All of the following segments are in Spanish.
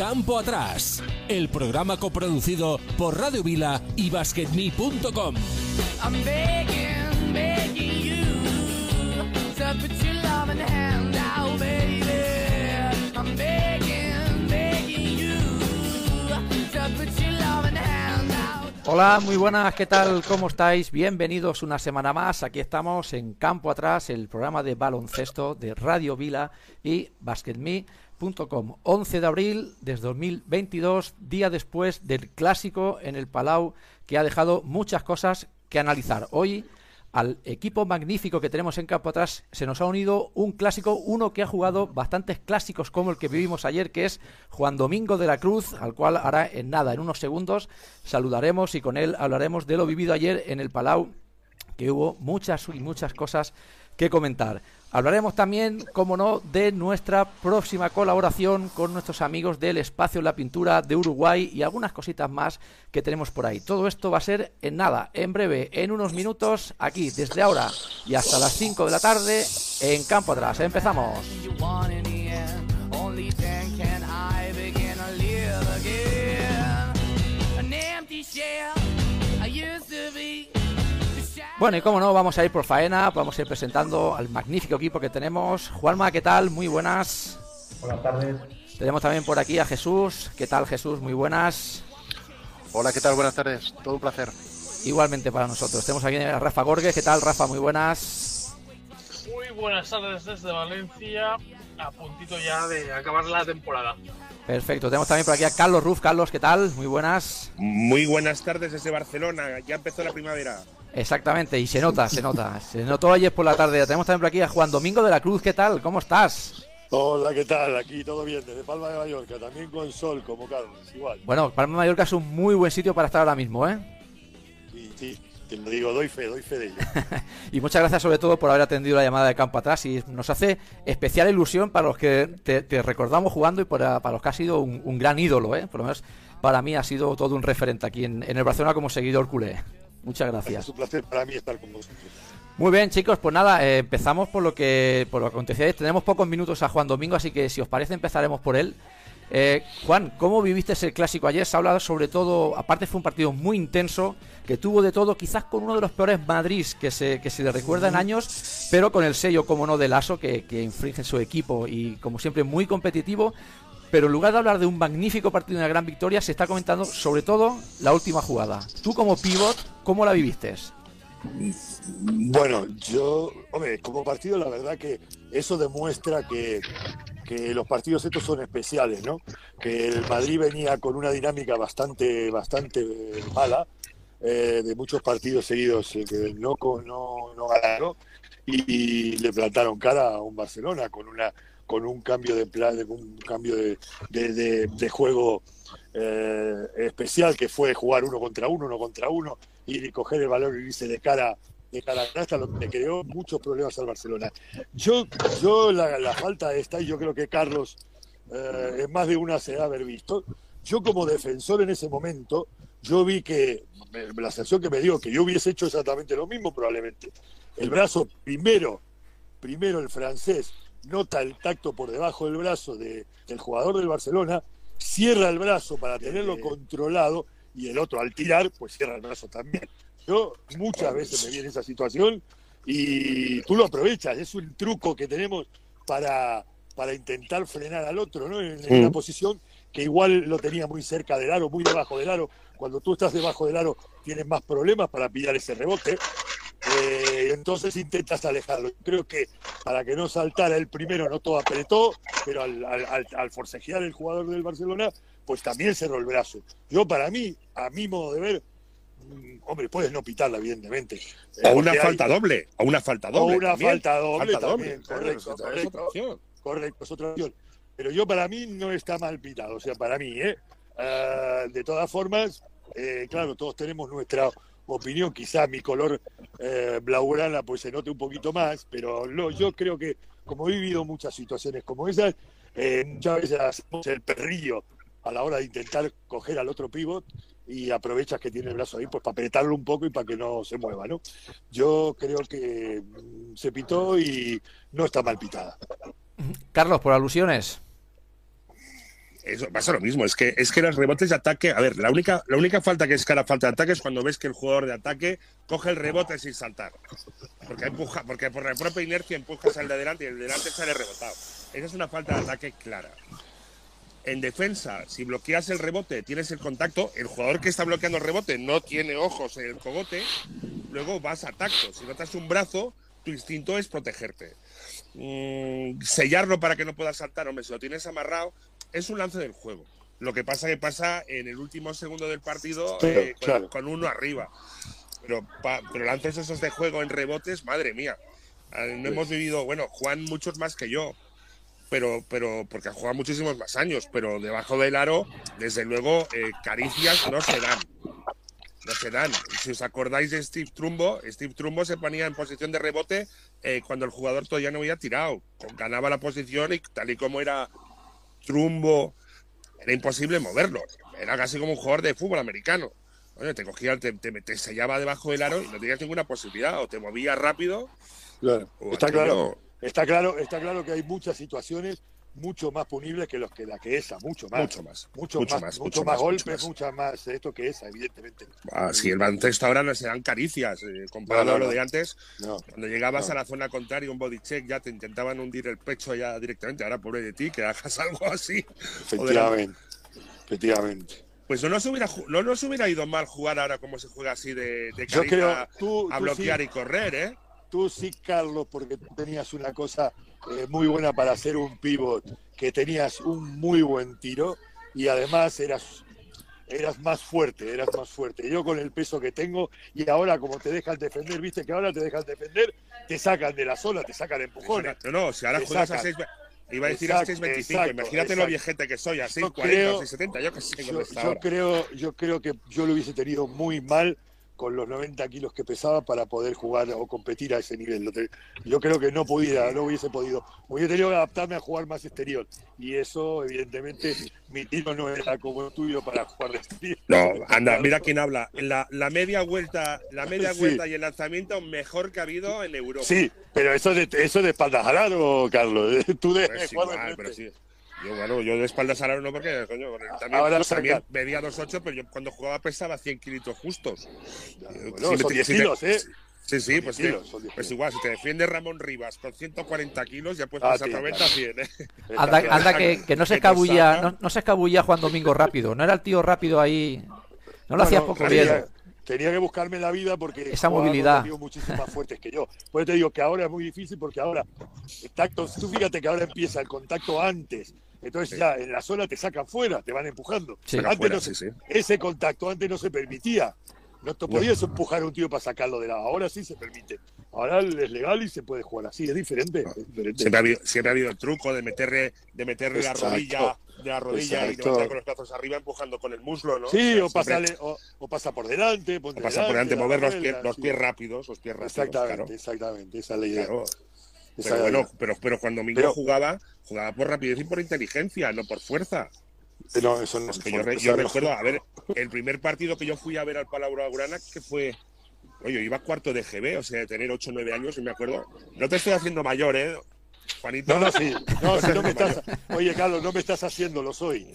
Campo Atrás, el programa coproducido por Radio Vila y BasketMe.com. Hola, muy buenas, ¿qué tal? ¿Cómo estáis? Bienvenidos una semana más. Aquí estamos en Campo Atrás, el programa de baloncesto de Radio Vila y BasketMe.com. 11 de abril de 2022, día después del clásico en el Palau que ha dejado muchas cosas que analizar. Hoy al equipo magnífico que tenemos en campo atrás se nos ha unido un clásico, uno que ha jugado bastantes clásicos como el que vivimos ayer, que es Juan Domingo de la Cruz, al cual ahora en nada, en unos segundos, saludaremos y con él hablaremos de lo vivido ayer en el Palau, que hubo muchas y muchas cosas que comentar. Hablaremos también, como no, de nuestra próxima colaboración con nuestros amigos del Espacio La Pintura de Uruguay y algunas cositas más que tenemos por ahí. Todo esto va a ser en nada, en breve, en unos minutos, aquí, desde ahora y hasta las 5 de la tarde, en Campo Atrás. Empezamos. Bueno, y como no, vamos a ir por faena, vamos a ir presentando al magnífico equipo que tenemos. Juanma, ¿qué tal? Muy buenas. Buenas tardes. Tenemos también por aquí a Jesús. ¿Qué tal, Jesús? Muy buenas. Hola, ¿qué tal? Buenas tardes. Todo un placer. Igualmente para nosotros. Tenemos aquí a Rafa Gorges. ¿Qué tal, Rafa? Muy buenas. Muy buenas tardes desde Valencia. A puntito ya de acabar la temporada. Perfecto. Tenemos también por aquí a Carlos Ruf. Carlos, ¿qué tal? Muy buenas. Muy buenas tardes desde Barcelona. Ya empezó la primavera. Exactamente, y se nota, se nota. Se notó ayer por la tarde. Tenemos también por aquí a Juan Domingo de la Cruz. ¿Qué tal? ¿Cómo estás? Hola, ¿qué tal? Aquí todo bien, desde Palma de Mallorca, también con sol, como Carlos, igual. Bueno, Palma de Mallorca es un muy buen sitio para estar ahora mismo, ¿eh? Sí, sí, te lo digo, doy fe, doy fe de ello. y muchas gracias sobre todo por haber atendido la llamada de campo atrás y nos hace especial ilusión para los que te, recordamos jugando y para, los que has sido un, gran ídolo, ¿eh? Por lo menos para mí ha sido todo un referente aquí en, en el Barcelona como seguidor culé. Muchas gracias. Es un placer para mí estar con vosotros. Muy bien, chicos, pues nada, eh, empezamos por lo que por lo que acontecía. Tenemos pocos minutos a Juan Domingo, así que si os parece empezaremos por él. Eh, Juan, ¿cómo viviste el clásico ayer? Se ha hablado sobre todo, aparte fue un partido muy intenso, que tuvo de todo, quizás con uno de los peores Madrid que se, que se le recuerda en años, pero con el sello, como no, de Lasso, que, que infringe su equipo y como siempre muy competitivo. Pero en lugar de hablar de un magnífico partido y una gran victoria, se está comentando sobre todo la última jugada. Tú como pivot, ¿cómo la viviste? Bueno, yo, hombre, como partido la verdad que eso demuestra que, los partidos estos son especiales, ¿no? Que el Madrid venía con una dinámica bastante, bastante mala, eh, de muchos partidos seguidos eh, que no, no, no ganaron y, le plantaron cara a un Barcelona con una con un cambio de plan, un cambio de, de, juego eh, especial que fue jugar uno contra uno, uno contra uno, y coger el valor y irse de cara de cara a lo que creó muchos problemas al Barcelona. Yo, yo la, falta esta, y yo creo que Carlos eh, en más de una se ha haber visto, yo como defensor en ese momento, yo vi que, la sensación que me dio, que yo hubiese hecho exactamente lo mismo probablemente. El brazo primero, primero el francés, nota el tacto por debajo del brazo del jugador del Barcelona, cierra el brazo para tenerlo controlado y el otro al tirar, pues cierra el brazo también. Yo muchas veces me vi en esa situación y tú lo aprovechas, es un truco que tenemos para, para intentar frenar al otro, ¿no? En, en una posición que igual lo tenía muy cerca del aro, muy debajo del aro. Cuando tú estás debajo del aro tienes más problemas para pillar ese rebote. Eh, entonces intentas alejarlo. Creo que para que no saltara el primero no todo apretó, pero al, forcejear el jugador del Barcelona, pues también cerró el brazo. Yo para mí, a mi modo de ver, mm, hombre, puedes no pitarla, evidentemente. O una falta doble, o una falta doble. O una falta doble también, correcto, correcto, correcto, es otra opción. Pero yo para mí no está mal pitado, o sea, para mí, ¿eh? Ah, de todas formas, eh, claro, todos tenemos nuestra opinión, quizá mi color eh, blaugrana pues se note un poquito más, pero no, yo creo que como he vivido muchas situaciones como esas, eh, muchas veces hacemos el perrillo a la hora de intentar coger al otro pivot y aprovechas que tiene el brazo ahí pues para apretarlo un poco y para que no se mueva, ¿no? Yo creo que mm, se pitó y no está mal pitada. Carlos, por alusiones. eso pasa lo mismo, es que es que los rebotes de ataque, a ver, la única, la única falta que es cara falta de ataque es cuando ves que el jugador de ataque coge el rebote sin saltar. Porque empuja, porque por la propia inercia empujas al de delante y el de delante sale rebotado. Esa es una falta de ataque clara. En defensa, si bloqueas el rebote, tienes el contacto, el jugador que está bloqueando el rebote no tiene ojos en el cogote, luego vas a tacto. Si notas un brazo, tu instinto es protegerte. Mm, sellarlo para que no puedas saltar, hombre, si lo tienes amarrado, es un lance del juego. Lo que pasa que pasa en el último segundo del partido eh, con, claro. con uno arriba. Pero, pa- pero lances esos de juego en rebotes, madre mía. Ah, No hemos vivido, bueno, Juan muchos más que yo, pero, pero porque ha jugado muchísimos más años, pero debajo del aro, desde luego, eh, caricias no se dan. No se dan. Si os acordáis de Steve Trumbo, Steve Trumbo se ponía en posición de rebote eh, cuando el jugador todavía no había tirado. Ganaba la posición y tal y como era Trumbo, era imposible moverlo. Era casi como un jugador de fútbol americano. Te cogía, te, te, te sellaba debajo del aro y no tenías ninguna posibilidad. O te movías rápido. Claro. Está claro, está claro, está claro que hay muchas situaciones mucho más punibles que los que la que esa, mucho más. Mucho más. Mucho, mucho más, más, mucho más más, golpes, mucho más. esto que esa, evidentemente. Ah, sí, el baloncesto ahora no se dan caricias. eh, comparado No, no, a lo no. de antes, No. cuando llegabas a la zona contraria, un body check, ya te intentaban hundir el pecho ya directamente. Ahora, pobre de ti, que hagas algo así. Efectivamente. Efectivamente. Pues no nos, hubiera, no nos hubiera ido mal jugar ahora como se juega así de, de Yo carita creo, tú, a tú bloquear sí, y correr, ¿eh? Tú sí, Carlos, porque tú tenías una cosa eh, muy buena para hacer un pivot, que tenías un muy buen tiro y además eras eras más fuerte, eras más fuerte. Yo con el peso que tengo y ahora como te dejan defender, viste que ahora te dejan defender, te sacan de la zona, te sacan empujones. No, no, si ahora Te juegas a sacan. 6. Iba a decir a Exacto, 6.25. exacto, Imagínate lo exacto. viejete que soy, a Yo 6.40 creo- o 6.70. Yo qué sé Yo, yo creo, yo creo que yo lo hubiese tenido muy mal con los 90 kilos que pesaba para poder jugar o competir a ese nivel. Yo creo que no pudiera, no hubiese podido. Hubiese tenido que adaptarme a jugar más exterior. Y eso, evidentemente, mi tiro no era como el tuyo para jugar de exterior. No, anda, mira quién habla. La, la media vuelta, la media Sí. vuelta y el lanzamiento mejor que ha habido en Europa. Sí, pero eso de, eso de espaldas al aro, Carlos. Tú de Pues igual, pero sí. Yo, bueno, yo de espaldas al aro no, porque coño, el- también, Ahora también medía 2.8, pero yo cuando jugaba pesaba 100 kilitos justos. Bueno, Si me son te- 10 si te- kilos, ¿eh? Sí, sí, pues, 10 sí. kilos, son 10 pues kilos. igual, si te defiende Ramón Rivas con 140 kilos, ya puedes Ah, pasar sí, 90 claro. 100, ¿eh? Anda, que, que no se escabulla, no, no se escabulla Juan Domingo rápido. No era el tío rápido ahí. No lo hacías Bueno, poco tenía, bien. tenía que buscarme la vida porque Esa movilidad. muchísimo más fuertes que yo. Por eso te digo que ahora es muy difícil porque ahora el tacto, tú fíjate que ahora empieza el contacto antes. Entonces ya en la zona te sacan fuera, te van empujando. Sí. Antes Fuera, no sí, se- sí. Ese contacto antes no se permitía. No te podías empujar a un tío para sacarlo de lado. Ahora sí se permite. Ahora es legal y se puede jugar así. Es diferente. es diferente. Siempre ha, habido, siempre ha habido el truco de meterle, de meterle la rodilla, de la rodilla y levantar con los brazos arriba empujando con el muslo, ¿no? Sí, sea, o, pasarle, o, o pasa por delante, o pasa por delante, da la mover los pies, los sí. pies rápidos, los pies rápidos. Exactamente, claro. exactamente. Esa es la idea. Claro. Esa Pero bueno, pero, pero Pero- jugaba, jugaba por rapidez y por inteligencia, no por fuerza. No, eso no Es que yo, re- yo recuerdo, a ver, el primer partido que yo fui a ver al Palau Blaugrana, que fue. Oye, iba cuarto de GB, o sea, de tener 8 o 9 años, y me acuerdo. No te estoy haciendo mayor, ¿eh? Juanito. No, no, sí. No, si no me estás. Oye, Carlos, no me estás haciendo, lo soy.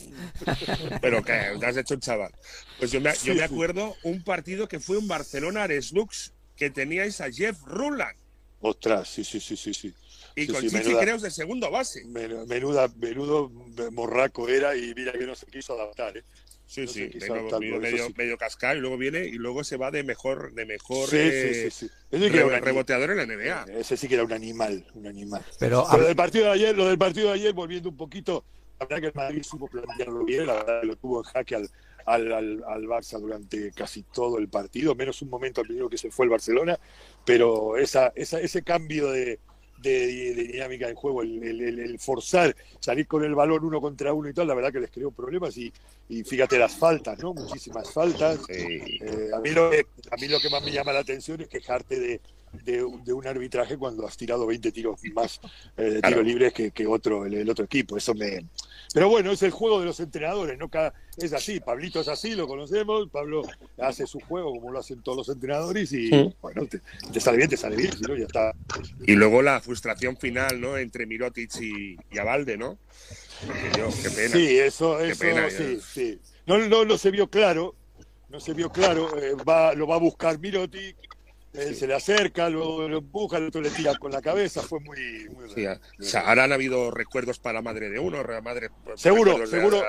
Pero que te has hecho un chaval. Pues yo me, yo Sí, me sí. acuerdo un partido que fue un Barcelona Areslux que teníais a Jeff Ruland Ostras, sí, sí, sí, sí, sí. Y Sí, con sí, Chichi menuda- Creus de segundo base. Men- Menuda, menudo morraco era y mira que no se quiso adaptar, ¿eh? Sí, No sí, sé, quizá medio, medio, sí. medio cascar y luego viene y luego se va de mejor, de mejor Sí, eh, sí, era un re- ani- reboteador en la NBA. ese sí que era un animal, un animal. Pero Lo del partido de ayer, lo del partido de ayer, volviendo un poquito, la verdad que el Madrid supo plantearlo bien, la verdad que lo tuvo en jaque al, al, al, al Barça durante casi todo el partido, menos un momento al primero que se fue el Barcelona, pero esa, esa, ese cambio de, de, de dinámica del juego, el, el- el- el forzar, salir con el balón uno contra uno y tal, la verdad que les creó problemas y, y fíjate las faltas, ¿no? Muchísimas faltas. Sí. Eh, a, mí lo que, a mí lo que más me llama la atención es quejarte de, de, un arbitraje cuando has tirado 20 tiros más eh, de tiros libres que, que otro, el, otro equipo. Eso me. Pero bueno, es el juego de los entrenadores, ¿no? Cada, es así, Pablito es así, lo conocemos, Pablo hace su juego como lo hacen todos los entrenadores y bueno, te, sale bien, te sale bien, no, ya está. Y luego la frustración final, ¿no? Entre Mirotic y, y Avalde, ¿no? qué pena. Sí, eso, eso, sí, sí. No, no, no se vio claro, no se vio claro, eh, va, lo va a buscar Mirotic, se le acerca, lo, lo, empuja, el otro le tira con la cabeza, fue muy... muy sí, o sea, ahora han habido recuerdos para la madre de uno, madre... Seguro, seguro,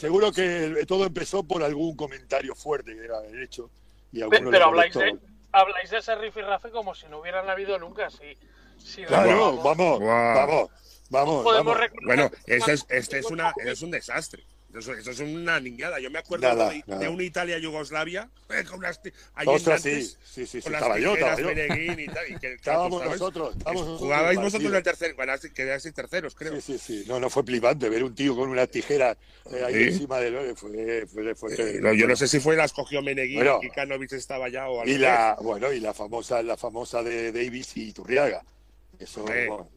seguro que todo empezó por algún comentario fuerte que era hecho. Y pero, pero habláis, de, habláis de ese rifirrafe como si no hubieran habido nunca, si, claro, vamos, vamos, vamos, vamos. Bueno, este es, este es, una, es un desastre. Eso, es una niñada. Yo me acuerdo de, una Italia-Yugoslavia. Eh, con las, Ostras, sí, sí, sí, estaba yo, estaba yo. Y tal, y que, estábamos nosotros. Estábamos jugabais vosotros en el tercer, bueno, quedasteis terceros, creo. Sí, sí, sí. No, no fue flipante ver un tío con una tijera eh, ahí encima de lo fue, fue, fue, eh, Yo no sé si fue la escogió Meneguín y Kanovic estaba ya o algo. Y la, bueno, y la famosa, la famosa de Davis y Turriaga. Eso,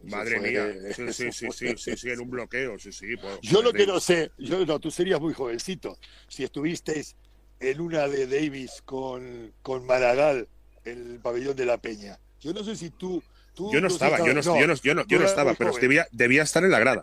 madre mía, sí, sí, sí, sí, sí, sí, en un bloqueo, sí, sí. yo lo que no sé, yo no, tú serías muy jovencito, si estuvisteis en una de Davis con, con Maragall en el pabellón de la Peña. Yo no sé si tú... tú yo no estaba, yo no, yo no, yo no, yo no estaba, pero debía, debía estar en la grada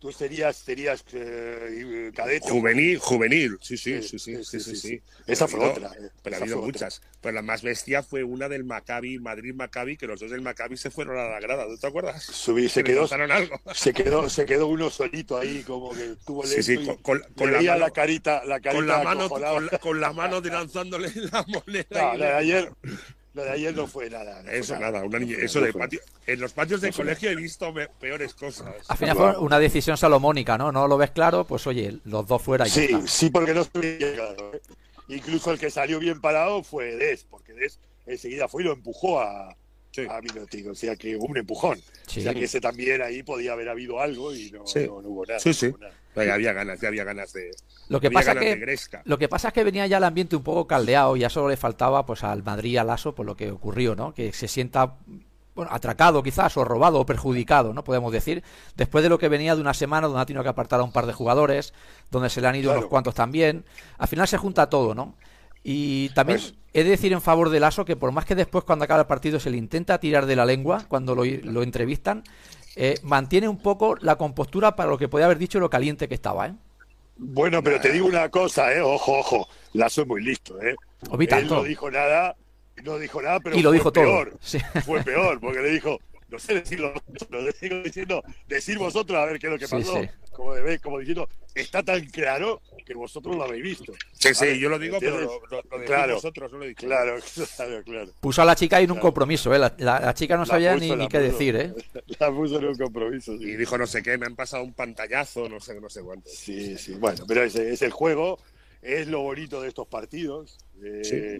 tú serías, serías eh, cadete. Juvenil, juvenil, sí, sí, sí, sí, sí, sí. Esa fue otra. Eh, pero ha habido muchas. Pero la más bestia fue una del Maccabi, Madrid-Maccabi, que los dos del Maccabi se fueron a la grada, ¿no te acuerdas? Subí, se quedó, algo. se quedó, se quedó uno solito ahí, como que tuvo sí, sí, con, con, la, mano, la, carita, la carita con la mano, con la, mano lanzándole la moneda. No, la de ayer, lo de ayer no fue nada. eso nada, una eso de patio. En los patios de colegio he visto peores cosas. Al final fue una decisión salomónica, ¿no? No lo ves claro, pues oye, los dos fuera. sí, sí, porque no estoy claro. ¿eh? Incluso el que salió bien parado fue Des, porque Des enseguida fue y lo empujó a, sí. a o sea que hubo un empujón. O sea que ese también ahí podía haber habido algo y no, hubo nada. Sí, sí. Había ganas, ya había ganas de. Lo que, pasa que, lo que pasa es que venía ya el ambiente un poco caldeado y ya solo le faltaba pues al Madrid al ASO por lo que ocurrió, ¿no? Que se sienta bueno, atracado quizás, o robado, o perjudicado, ¿no? Podemos decir, después de lo que venía de una semana donde ha tenido que apartar a un par de jugadores, donde se le han ido unos cuantos también, al final se junta todo, ¿no? Y también pues he de decir en favor del ASO que por más que después cuando acaba el partido se le intenta tirar de la lengua cuando lo, lo entrevistan, eh, mantiene un poco la compostura para lo que podía haber dicho lo caliente que estaba, ¿eh? Bueno, pero te digo una cosa, ¿eh? Ojo, ojo, Lazo es muy listo, ¿eh? Él no dijo nada, no dijo nada, pero y lo dijo peor. Todo. Fue peor, porque le dijo, no sé decirlo, lo sigo diciendo, decir vosotros a ver qué es lo que pasó. Como, como diciendo, está tan claro que vosotros lo habéis visto. Sí, sí, yo lo digo, pero lo, lo, claro, vosotros, no lo he dicho. Claro, claro, claro. Puso a la chica en un compromiso, ¿eh? La, la, chica no sabía ni, ni qué decir, ¿eh? La puso en un compromiso. Y dijo no sé qué, me han pasado un pantallazo, no sé, no sé cuánto. Sí, sí, bueno, pero es, es el juego, es lo bonito de estos partidos. Eh,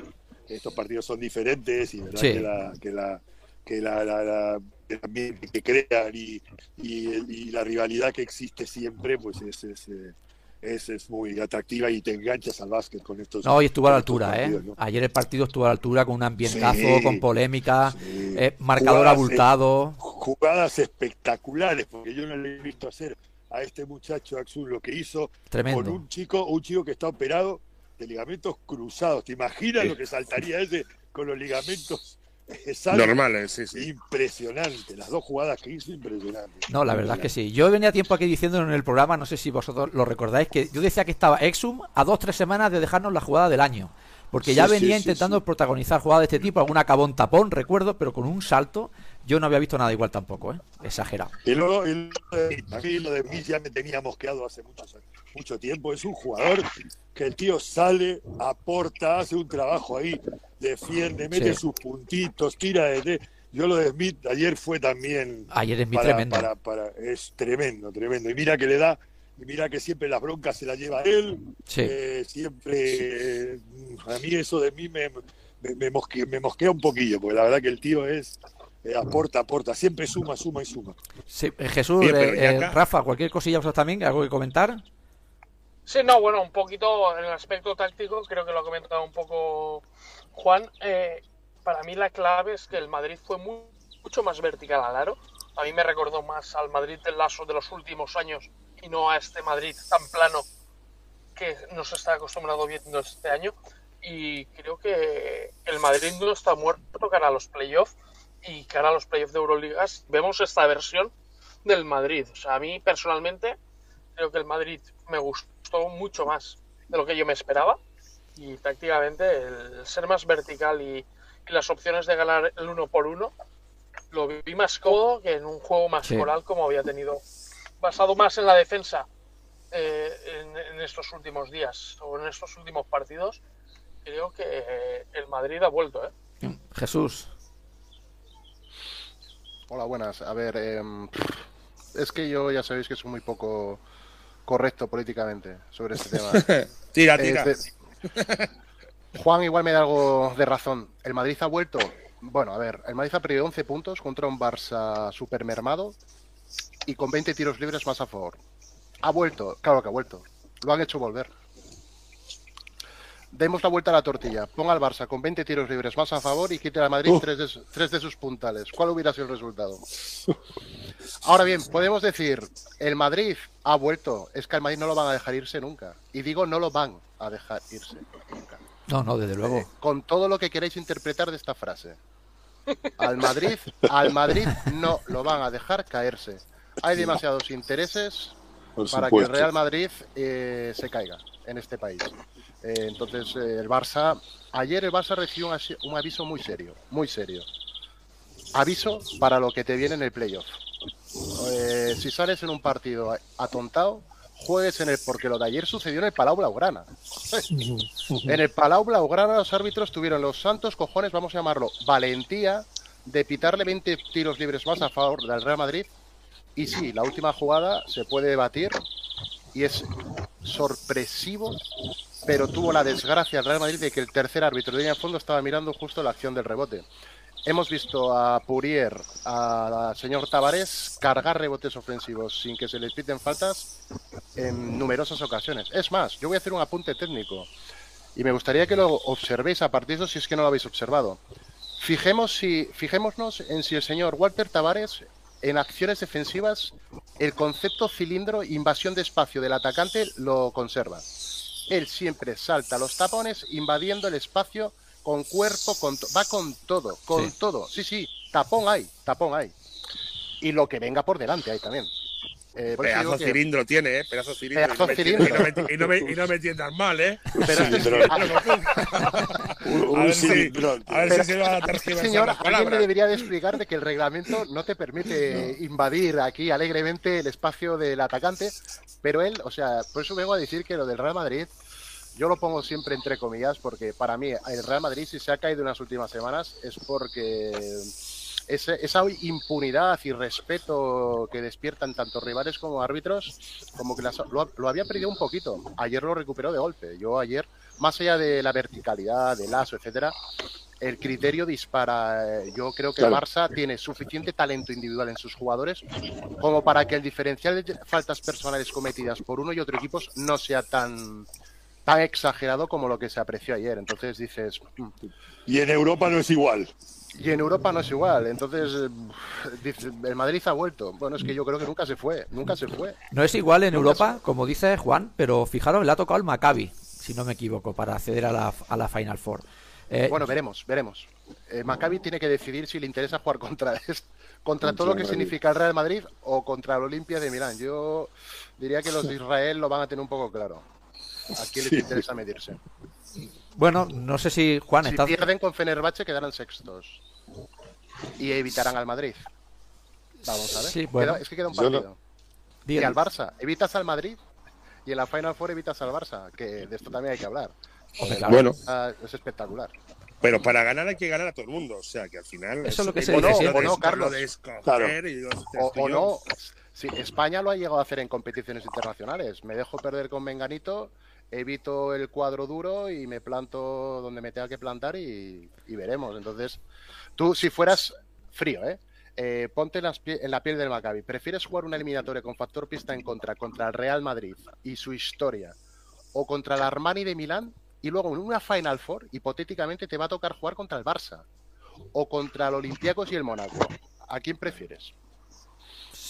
estos partidos son diferentes y verdad que la, que la que la, la, que crean y, y, la rivalidad que existe siempre, pues es, es, es, es, muy atractiva y te enganchas al básquet con estos. No, y estuvo a la altura, ¿eh? Ayer el partido estuvo a la altura con un ambientazo, con polémica, eh, marcador abultado. Jugadas espectaculares, porque yo no le he visto hacer a este muchacho Axul lo que hizo Tremendo. con un chico, un chico que está operado de ligamentos cruzados. ¿Te imaginas lo que saltaría ese con los ligamentos Normales, sí, sí. Impresionante, las dos jugadas que hizo, impresionante. No, la verdad es que sí. Yo venía tiempo aquí diciendo en el programa, no sé si vosotros lo recordáis, que yo decía que estaba Exum a dos, tres semanas de dejarnos la jugada del año. Porque ya venía intentando protagonizar jugadas de este tipo, algún acabón tapón, recuerdo, pero con un salto yo no había visto nada igual tampoco, ¿eh? Exagerado. Y luego, aquí lo de mí ya me tenía mosqueado hace mucho, mucho tiempo. Es un jugador que el tío sale, aporta, hace un trabajo ahí, defiende, mete sus puntitos, tira de... Yo lo de Smith ayer fue también... Ayer es mi tremendo. Para, es tremendo, tremendo. Y mira que le da y mira que siempre las broncas se las lleva él. Eh, siempre, a mí eso de mí me, me, mosquea, un poquillo, porque la verdad que el tío es, eh, aporta, aporta, siempre suma, suma y suma. Sí, eh, Jesús, Rafa, cualquier cosilla vosotros también, algo que comentar. Sí, no, bueno, un poquito en el aspecto táctico, creo que lo ha comentado un poco Juan. para mí la clave es que el Madrid fue muy, mucho más vertical al aro. A mí me recordó más al Madrid del Lazo de los últimos años y no a este Madrid tan plano que nos está acostumbrado viendo este año. Y creo que el Madrid no está muerto cara a los playoffs y cara a los playoffs de Euroligas. Vemos esta versión del Madrid. O sea, a mí personalmente creo que el Madrid me gustó mucho más de lo que yo me esperaba. Y prácticamente el ser más vertical y, y las opciones de ganar el uno por uno lo vi más cómodo que en un juego más Sí. coral como había tenido, basado más en la defensa eh, en, en estos últimos días o en estos últimos partidos. Creo que eh, el Madrid ha vuelto, ¿eh? Jesús. Hola, buenas. A ver, em, es que yo ya sabéis que soy muy poco correcto políticamente sobre este tema. Tira, Eh, tira. este- Juan igual me da algo de razón. ¿El Madrid ha vuelto? Bueno, a ver, el Madrid ha perdido 11 puntos contra un Barça super mermado y con 20 tiros libres más a favor. Ha vuelto, claro que ha vuelto. Lo han hecho volver. Demos la vuelta a la tortilla. Ponga al Barça con 20 tiros libres más a favor y quite al Madrid tres, de, su- tres de sus puntales. ¿Cuál hubiera sido el resultado? Ahora bien, podemos decir, el Madrid ha vuelto. Es que al Madrid no lo van a dejar irse nunca. Y digo, no lo van a dejar irse nunca. No, no, desde luego. Con todo lo que queráis interpretar de esta frase. Al Madrid, al Madrid no lo van a dejar caerse. Hay demasiados intereses para que el. Real Madrid eh, se caiga en este país. Eh, entonces, eh, el Barça, ayer el Barça recibió un, un aviso muy serio, muy serio. Aviso para lo que te viene en el playoff. Eh, si sales en un partido atontado, juegues en el, porque lo de ayer sucedió en el Palau Blaugrana. En el Palau Blaugrana los árbitros tuvieron los santos cojones, vamos a llamarlo, valentía de pitarle 20 tiros libres más a favor del Real Madrid. Y sí, la última jugada se puede debatir y es sorpresivo, pero tuvo la desgracia el Real Madrid de que el tercer árbitro de línea de fondo estaba mirando justo la acción del rebote. Hemos visto a Purier, al señor Tavares, cargar rebotes ofensivos sin que se les piten faltas en numerosas ocasiones. Es más, yo voy a hacer un apunte técnico y me gustaría que lo observéis a partir de eso si es que no lo habéis observado. Fijemos si, fijémonos en si el señor Walter Tavares en acciones defensivas el concepto cilindro invasión de espacio del atacante lo conserva. Él siempre salta los tapones invadiendo el espacio con cuerpo, con va con todo, con Sí. todo. Sí, sí, tapón hay, tapón hay. Y lo que venga por delante hay también. Eh, Pedazo que- cilindro tiene, ¿eh? Pedazo cilindro. Pedazo y, no me, cilindro. y no me- y no me- y no me entiendas mal, ¿eh? pero Cilindrón. Un, un A ver si- a ver Pero, si se va a señor, alguien me debería de explicar de que el reglamento no te permite invadir aquí alegremente el espacio del atacante, pero él, o sea, por eso vengo a decir que lo del Real Madrid, yo lo pongo siempre entre comillas, porque para mí el Real Madrid si se ha caído en las últimas semanas es porque ese- esa impunidad y respeto que despiertan tanto rivales como árbitros, como que las- lo, lo había perdido un poquito. Ayer lo recuperó de golpe. Yo ayer, más allá de la verticalidad, del lazo, etcétera, el criterio dispara. Yo creo que el Claro. Barça tiene suficiente talento individual en sus jugadores como para que el diferencial de faltas personales cometidas por uno y otro equipo no sea tan tan exagerado como lo que se apreció ayer. Entonces dices, "Mm, Y en Europa no es igual. Y en Europa no es igual. Entonces, eh, dice, el Madrid ha vuelto. Bueno, es que yo creo que nunca se fue. Nunca se fue. No es igual en Nunca Europa, como dice Juan, pero fijaros, le ha tocado el Maccabi, si no me equivoco, para acceder a la, a la Final Four. Eh, Bueno, veremos, veremos. Eh, Maccabi tiene que decidir si le interesa jugar contra contra Contra todo lo que Madrid. significa el Real Madrid o contra el Olimpia de Milán. Yo diría que los de Israel lo van a tener un poco claro. ¿A quién les Sí. interesa medirse? bueno, no sé si Juan Si está... pierden con Fenerbahce quedarán sextos y evitarán al Madrid. Vamos a ver. Sí, bueno. Queda- es que queda un no- partido. Y al Barça, evitas al Madrid y en la Final Four evitas al Barça, que de esto también hay que hablar. Claro. Bueno, Ah, es espectacular. pero para ganar hay que ganar a todo el mundo. O sea, que al final. Eso es lo que se dice O no, Carlos. Claro. y O, o no, sí, España lo ha llegado a hacer en competiciones internacionales. Me dejo perder con Menganito, evito el cuadro duro y me planto donde me tenga que plantar y, veremos. Entonces, tú si fueras frío, ¿eh? Eh, ponte en, las en la piel del Maccabi. ¿Prefieres jugar una eliminatoria con factor pista en contra contra el Real Madrid y su historia o contra el Armani de Milán y luego en una Final Four hipotéticamente te va a tocar jugar contra el Barça? o contra el Olympiacos y el Mónaco? ¿A quién prefieres?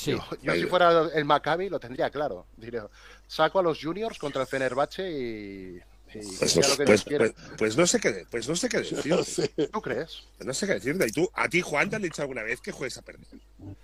Sí. Yo, yo si fuera el Maccabi lo tendría claro. Diré, saco a los juniors contra el Fenerbahce y, y Pues no, que pues- pues- pues no sé qué, pues no sé qué. No sé. ¿Tú crees? No sé qué decirte. ¿Y tú, a ti, Juan, te han dicho alguna vez que juegues a perder?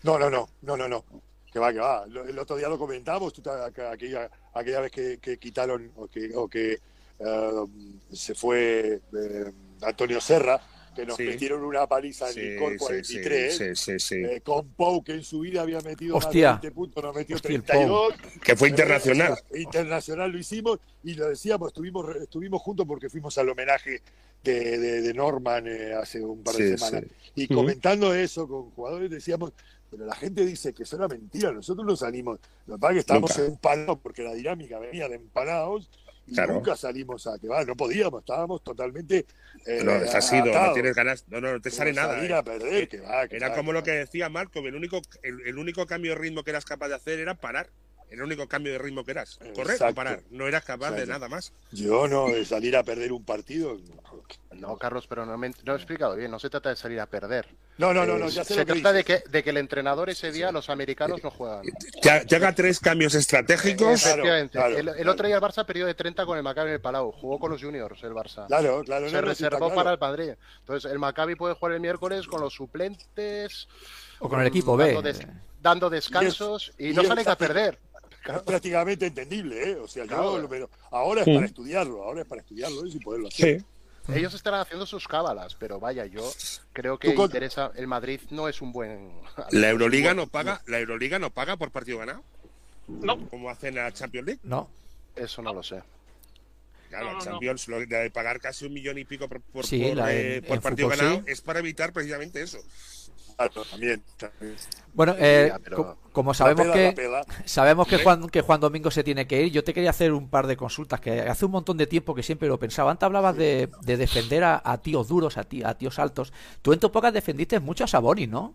No, no, no, no, no, no. Que va, que va. El otro día lo comentamos, tú, aquella, aquella vez que, que quitaron o que, o que eh, se fue eh, Antonio Serra, que nos Sí. metieron una paliza en Sí, el Cor sí, 43. sí, sí, sí. eh, con Pau, que en su vida había metido Hostia. más de 20 puntos, nos metió Hostia, el 32. Que fue internacional. internacional lo hicimos y lo decíamos, estuvimos, estuvimos juntos porque fuimos al homenaje de, de- de Norman eh, hace un par de Sí, semanas. sí. Y comentando eso con jugadores decíamos, pero la gente dice que eso era mentira, nosotros no salimos, lo que pasa es que estábamos Nunca. empanados porque la dinámica venía de empanados y Claro. nunca salimos a que va, no podíamos, estábamos totalmente eh, No, has ido, no tienes ganas. No, no, no te sale nada. eh. a perder, que va, que Era va, como lo que decía Marco, el único, el, el único cambio de ritmo que eras capaz de hacer era parar. Era el único cambio de ritmo que eras. Correr Exacto. o parar. No eras capaz de nada más. Yo no, de salir a perder un partido. No, Carlos, pero no, me, no he explicado bien. No se trata de salir a perder. No, no, no, no, Eh, ya sé se lo que trata de que, de que el entrenador ese día, los americanos no juegan. Que, que haga tres cambios estratégicos. Claro, Efectivamente. claro, el, el claro. otro día el Barça perdió de 30 con el Maccabi en el Palau. Jugó con los juniors el Barça. Claro, claro, se no, no, reservó claro. para el Madrid. Entonces, el Maccabi puede jugar el miércoles con los suplentes, O con el equipo B. dando, des- dando descansos y, y no salen a perder. Es prácticamente entendible, ¿eh? O sea, yo Claro. lo- pero ahora es Sí. para estudiarlo, ahora es para estudiarlo ¿eh? y poderlo hacer. Sí. Ellos estarán haciendo sus cábalas, pero vaya, yo creo que interesa. El Madrid no es un buen. La Euroliga no paga, la Euroliga no paga por partido ganado, No, como hacen la Champions League. No. Eso no lo sé. Claro, No, no, la no. Champions lo de pagar casi un millón y pico por, por, Sí, por, la eh, en- por en partido fútbol, ganado sí. es para evitar precisamente eso. Claro, también. también. Bueno, eh, Ya, pero- co- como sabemos pela, que sabemos que Juan que Juan Domingo se tiene que ir, yo te quería hacer un par de consultas que hace un montón de tiempo que siempre lo pensaba. Antes hablabas de, de defender a, a tíos duros, a, ti- a tíos altos. Tú en tu época defendiste mucho a Sabonis, ¿no?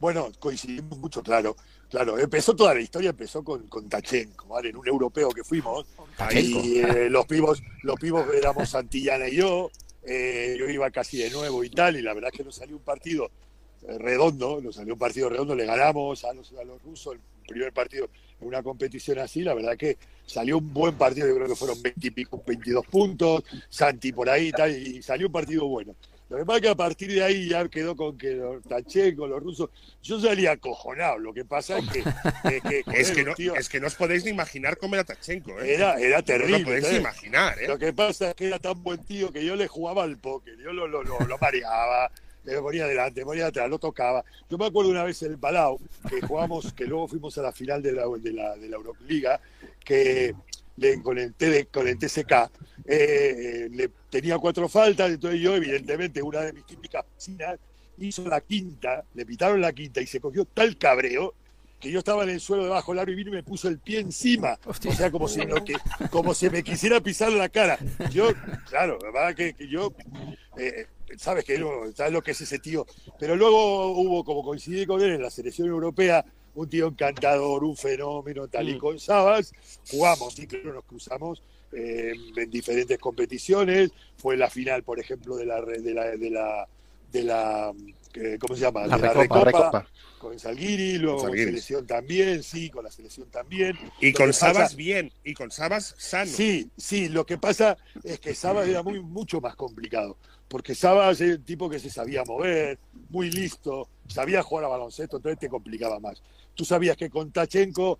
Bueno, coincidimos mucho, claro. Claro, empezó toda la historia, empezó con, con Tachenko, ¿vale? En un europeo que fuimos. Y eh, los pibos, los pibos éramos Santillana y yo. eh, yo iba casi de nuevo y tal, y la verdad es que nos salió un partido redondo, nos salió un partido redondo, le ganamos a los, a los rusos el primer partido en una competición así, la verdad que salió un buen partido, yo creo que fueron 20 y pico, 22 puntos, Santi por ahí y tal, y salió un partido bueno. Lo que pasa es que a partir de ahí ya quedó con que los tachecos, los rusos, yo salí acojonado, lo que pasa es que, es que, Es que, no, tío, es que no os podéis ni imaginar cómo era Tachenko, ¿eh? era, era no terrible. lo podéis imaginar, ¿eh? Lo que pasa es que era tan buen tío que yo le jugaba al póker, yo lo, lo, lo, lo mareaba, le ponía adelante, me ponía atrás, lo tocaba. Yo me acuerdo una vez en el Palau, que jugamos, que luego fuimos a la final de la, de la, de la Euroliga, que le- con, el TD con el TCK, eh, le tenía cuatro faltas, entonces yo, evidentemente, una de mis típicas piscinas, hizo la quinta, le pitaron la quinta y se cogió tal cabreo que yo estaba en el suelo debajo del aro y vino y me puso el pie encima. Hostia. O sea, como si, lo que, como si me quisiera pisar la cara. Yo, claro, la verdad que, que yo, eh, sabes que no, sabes lo que es ese tío. Pero luego hubo, como coincidí con él en la selección europea, un tío encantador, un fenómeno, tal y Mm. con Sabas, jugamos, sí, claro, nos cruzamos eh, en diferentes competiciones. Fue la final, por ejemplo, de la re- de la de la, de la eh, ¿cómo se llama? La de la Recopa. Con Salguiri, luego con selección también, sí, con la selección también. Y Lo con pasa- Sabas bien, y con Sabas sano. Sí, sí, lo que pasa es que Sabas era muy, mucho más complicado, porque Sabas es el tipo que se sabía mover, muy listo, sabía jugar a baloncesto, entonces te complicaba más. Tú sabías que con Tachenko,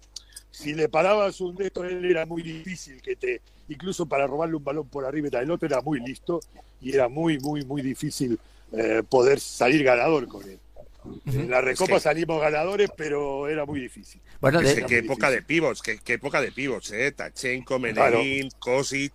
si le parabas un de estos, él era muy difícil que te, incluso para robarle un balón por arriba y tal, el otro era muy listo y era muy, muy, muy difícil eh, poder salir ganador con él. En la Recopa que- salimos ganadores, pero era muy difícil. Bueno, de- qué época de pivots, qué, qué época de pivots, ¿eh? Tachenko, Claro. Medellín, Kosic.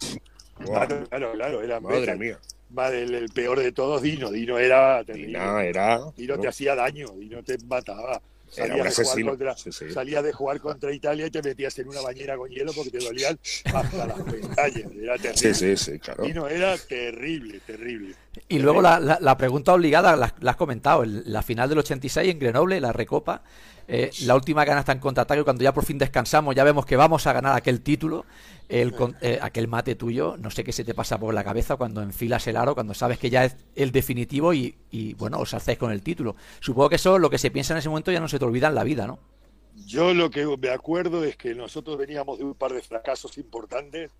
Claro, claro, claro, era madre mía. Más el, el peor de todos, Dino. Dino era terrible. Era. Dino te hacía daño, Dino te mataba. Era Salías de, jugar contra, Sí, sí. salías de jugar contra Italia y te metías en una bañera con hielo porque te dolían hasta las pestañas. Era terrible. Sí, sí, sí, claro. Dino era terrible, terrible. Y luego la, la- la pregunta obligada, la, la has comentado, el- la final del 86 en Grenoble, la Recopa. Eh, la última gana está en contraataque, cuando ya por fin descansamos, ya vemos que vamos a ganar aquel título, eh, aquel mate tuyo, no sé qué se te pasa por la cabeza cuando enfilas el aro, cuando sabes que ya es el definitivo y, y bueno, os hacéis con el título. Supongo que eso, lo que se piensa en ese momento ya no se te olvida en la vida, ¿no? Yo lo que me acuerdo es que nosotros veníamos de un par de fracasos importantes